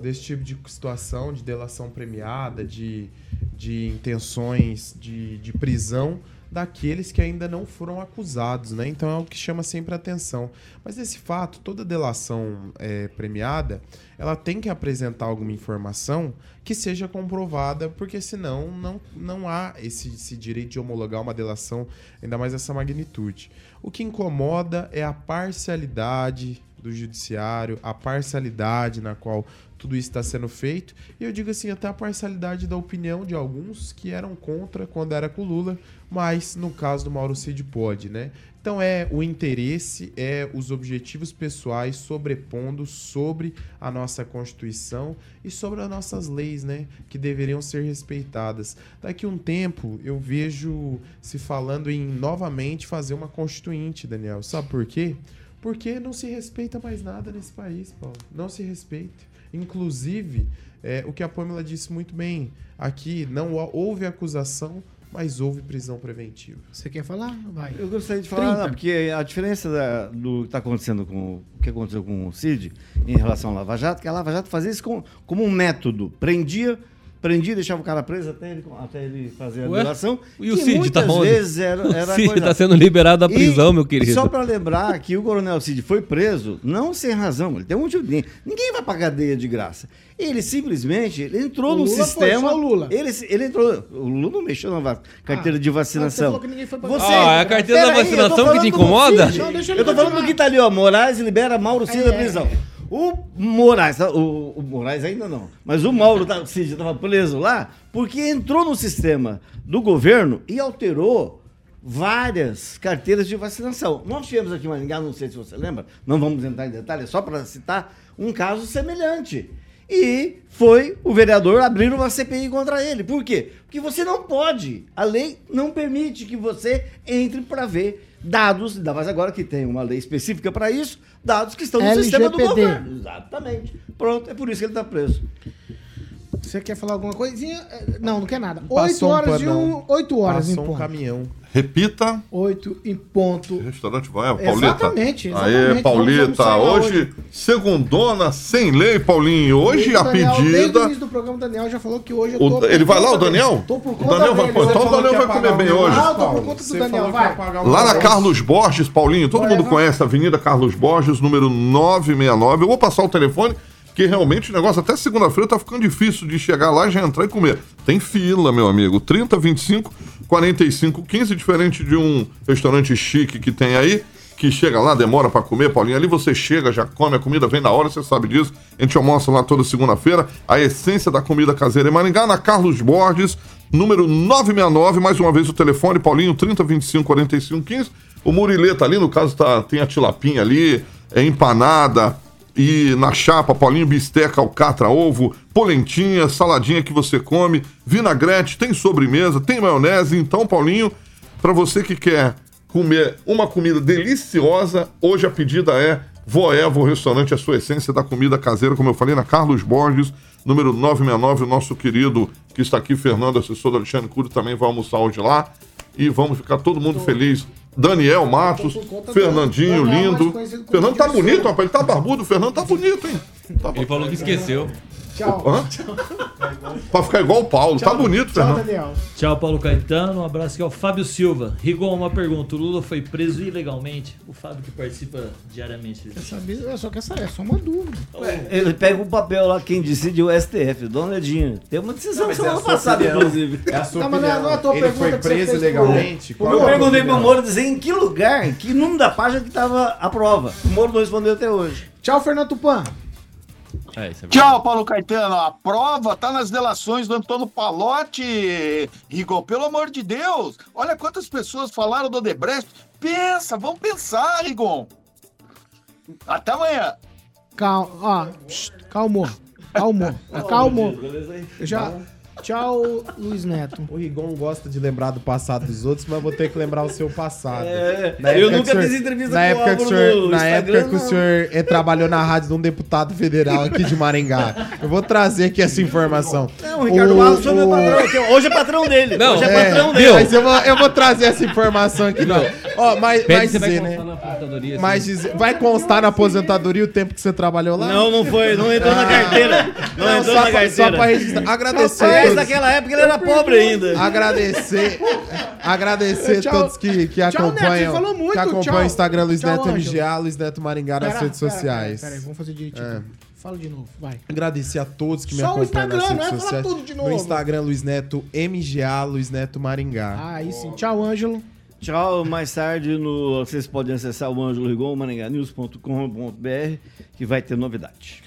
desse tipo de situação, de delação premiada, de, de intenções de, de prisão daqueles que ainda não foram acusados, né? Então é o que chama sempre atenção. Mas esse fato, toda delação é, premiada, ela tem que apresentar alguma informação que seja comprovada, porque senão não, não há esse, esse direito de homologar uma delação, ainda mais essa magnitude. O que incomoda é a parcialidade do judiciário, a parcialidade na qual tudo isso está sendo feito. E eu digo assim, até a parcialidade da opinião de alguns que eram contra quando era com o Lula, mas no caso do Mauro Cid pode, né? Então é o interesse, é os objetivos pessoais sobrepondo sobre a nossa Constituição e sobre as nossas leis, né? Que deveriam ser respeitadas. Daqui um tempo eu vejo se falando em novamente fazer uma constituinte, Daniel. Sabe por quê? Porque não se respeita mais nada nesse país, Paulo. Não se respeita. Inclusive, é, o que a Pamela disse muito bem, aqui não houve acusação, mas houve prisão preventiva. Você quer falar? Vai. Eu gostaria de falar, 30. não, porque a diferença da- do que está acontecendo com o que aconteceu com o Cid em relação à Lava Jato, que a Lava Jato fazia isso com- como um método. Prendia, prendia, deixava o cara preso até ele, até ele fazer a Ué? delação. E o que Cid tá muitas onde? vezes era, era O Cid coisa- tá sendo liberado da prisão, E meu querido. Só para lembrar que o Coronel Cid foi preso, não sem razão, ele tem um motivo. Ninguém, ninguém vai pra cadeia de graça. Ele simplesmente ele entrou O no Lula foi, sistema. só o Lula. Ele, ele entrou. O Lula não mexeu na carteira de vacinação. que foi pra Você, Ah, é a carteira da vacinação que falando te incomoda? Cid. Não, eu tô falando do que tá ali, ó. Moraes libera Mauro Cid É, da prisão. O Moraes, tá? o, o Moraes ainda não, mas o Mauro tá, Cid estava preso lá porque entrou no sistema do governo e alterou várias carteiras de vacinação. Nós tivemos aqui em Maringá, não sei se você lembra, não vamos entrar em detalhes, só para citar um caso semelhante. E foi o vereador abrir uma CPI contra ele. Por quê? Porque você não pode, a lei não permite que você entre para ver dados, ainda mais agora que tem uma lei específica para isso, dados que estão no sistema do LGPD. governo. Exatamente. Pronto, é por isso que ele está preso. Você quer falar alguma coisinha? É, Não, não quer nada. Passou 8 um horas e um. 8 horas em Passou um ponto. caminhão. Repita. 8 em ponto. Restaurante vai, Paulita. Exatamente, exatamente. Aê, Paulita. lá Hoje, segundona, sem lei, Paulinho. Hoje O a Daniel, Desde o pedida. início do programa, o Daniel já falou que hoje eu O- tô. por ele vai lá, o Daniel? Tô por O conta Daniel vai- dele. pô, então o Daniel vai comer bem o hoje. Ah, tô por conta do você Daniel, vai. pagar o Lá na. Carlos Borges, Paulinho, todo Vai, mundo vai. conhece a Avenida Carlos Borges, número 969. Eu vou passar o telefone, que realmente o negócio até segunda-feira tá ficando difícil de chegar lá, já entrar e comer. Tem fila, meu amigo. 30, 25, 45, 15, diferente de um restaurante chique que tem aí, que chega lá, demora pra comer, Paulinho. Ali você chega, já come, a comida vem na hora, você sabe disso. A gente almoça lá toda segunda-feira. A essência da comida caseira em Maringá, na Carlos Borges, número 969. Mais uma vez o telefone, Paulinho, 30, 25, 45, 15. O Murileta ali, no caso, tá, tem a tilapinha ali, é empanada. E na chapa, Paulinho, bisteca, alcatra, ovo, polentinha, saladinha que você come, vinagrete, tem sobremesa, tem maionese. Então, Paulinho, para você que quer comer uma comida deliciosa, hoje a pedida é Voevo, restaurante, a sua essência da comida caseira, como eu falei, na Carlos Borges, número 969. O nosso querido que está aqui, Fernando, assessor do Alexandre Cury, também vai almoçar hoje lá. E vamos ficar todo mundo feliz. Daniel Matos, Fernandinho, Daniel, mais lindo. Fernando tá bonito, rapaz. Ele tá barbudo. O Fernando tá bonito, hein? Tá Ele falou que esqueceu. Tchau. Hã? Pra ficar igual o Paulo. Tá bonito, Tchau, Fernando. Daniel. Tchau, Paulo Caetano. Um abraço aqui ao Fábio Silva. Rigon, uma pergunta. O Lula foi preso ilegalmente? O Fábio que participa diariamente. Quer saber? Eu só quero saber, é só uma dúvida. Ele pega o papel lá, quem decide é o STF, Dona Edinha. Tem uma decisão é a semana sua passada, inclusive. É a sua Não, mas não é- opinião. não é a tua Ele pergunta foi que você preso fez pro- legalmente? Qual Eu é perguntei pro Moro dizer em que lugar, em que número da página que tava a prova. O Moro não respondeu até hoje. Tchau, Fernando Tupan. É, isso é. Tchau, Paulo Caetano. A prova tá nas delações do Antônio Palotti. Rigon, pelo amor de Deus. Olha quantas pessoas falaram do Odebrecht. Pensa, vamos pensar, Rigon. Até amanhã. Calma, ó, psst, calmou. Calmou. Calmou. Já. Tchau, Luiz Neto. O Rigon gosta de lembrar do passado dos outros, mas eu vou ter que lembrar o seu passado. É, Na eu nunca o fiz senhor- entrevista na com o época que o senhor, no Na Instagram, época que o não. senhor eh, trabalhou na rádio de um deputado federal aqui de Maringá. Eu vou trazer aqui essa informação. Não, o Ricardo O- Barros foi meu o- patrão. aqui. Hoje é patrão dele. Não, Hoje é, É, patrão dele. mas eu vou, eu vou trazer essa informação aqui, não. Ó, mas, Pede mas você vai dizer, constar né? na aposentadoria, assim. Mas dizer, vai constar na aposentadoria o tempo que você trabalhou lá? Não, não foi. Não entrou na carteira. Não, Não, entrou só, na pra, carteira. só pra registrar. Agradecer. Todos- naquela época ele era pobre ainda. Agradecer, agradecer Tchau. todos que, que Tchau, Neto, acompanham, falou muito, que acompanham tchau. o Instagram Luiz Tchau, Neto. MGA, Luiz Neto Maringá nas redes sociais. Pera, pera, vamos fazer direitinho. É. Fala de novo, vai. Agradecer a todos que me Só o acompanham nas Instagram, redes não é falar sociais. tudo de No novo. Instagram, Luiz Neto MGA, Luiz Neto Maringá. Ah, aí sim. Tchau, Ângelo. Tchau, mais tarde no, vocês podem acessar o Ângelo Rigon, maringanews.com.br, que vai ter novidade.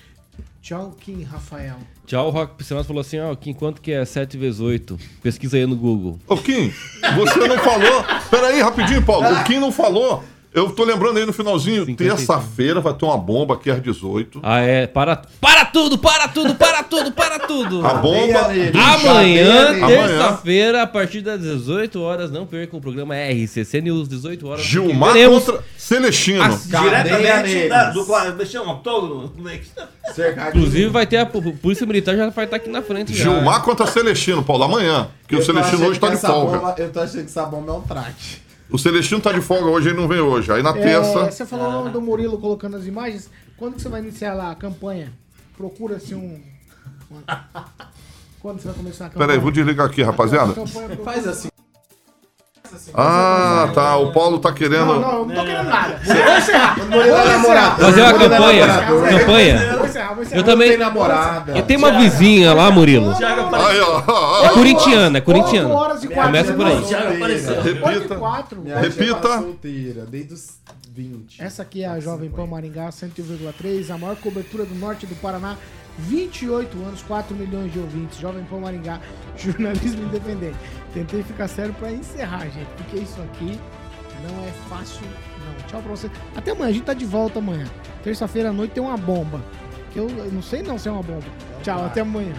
Tchau, Kim Rafael. Tchau, o Rock Piscinato falou assim, ó, Kim, quanto que é 7 vezes 8? Pesquisa aí no Google. Ô, Kim, você não falou. Peraí, rapidinho, Paulo. O Kim não falou. Eu tô lembrando aí no finalzinho, terça-feira vai ter uma bomba aqui às 18. Ah, é. Para, para tudo, para tudo, para tudo, para tudo. A bomba. Amanhã, Amanhã. terça-feira, a partir das 18 horas, não percam o programa RCC News, 18 horas. Gilmar contra Celestino. Diretamente da, do quadro, chama octógono, como é que Inclusive vai ter a po- Polícia Militar já vai estar aqui na frente. já. Gilmar contra Celestino, Paulo, amanhã. Porque o Eu Celestino hoje tá de folga. bomba- eu tô achando que essa bomba é um traque. O Celestino tá de folga hoje, ele não vem hoje. Aí na É, terça. você falou o nome do Murilo colocando as imagens. Quando que você vai iniciar lá a campanha? Procura-se um. uma- Quando você vai começar a campanha? Peraí, vou desligar aqui, rapaziada. Faz assim. Ah, tá. O Paulo tá querendo. Não, não, eu não tô querendo nada. Vou encerrar. Vou encerrar. namorado. Fazer uma é campanha. namorado. Campanha. Vou encerrar, vou encerrar. Eu também. Eu tenho uma vizinha lá, Murilo. Aí, ó. É corintiana, é corintiana. Começa por aí. Repita. Repita. Repita. solteira, desde os 20. Essa aqui é a Jovem Pan Maringá 101,3, a maior cobertura do norte do Paraná. 28 anos, 4 milhões de ouvintes. Jovem Pan Maringá, jornalismo independente. Tentei ficar sério pra encerrar, gente, porque isso aqui não é fácil, não. Tchau pra você. Até amanhã, a gente tá de volta amanhã. Terça-feira à noite tem uma bomba. Que eu, eu não sei não se é uma bomba. Tchau, até amanhã.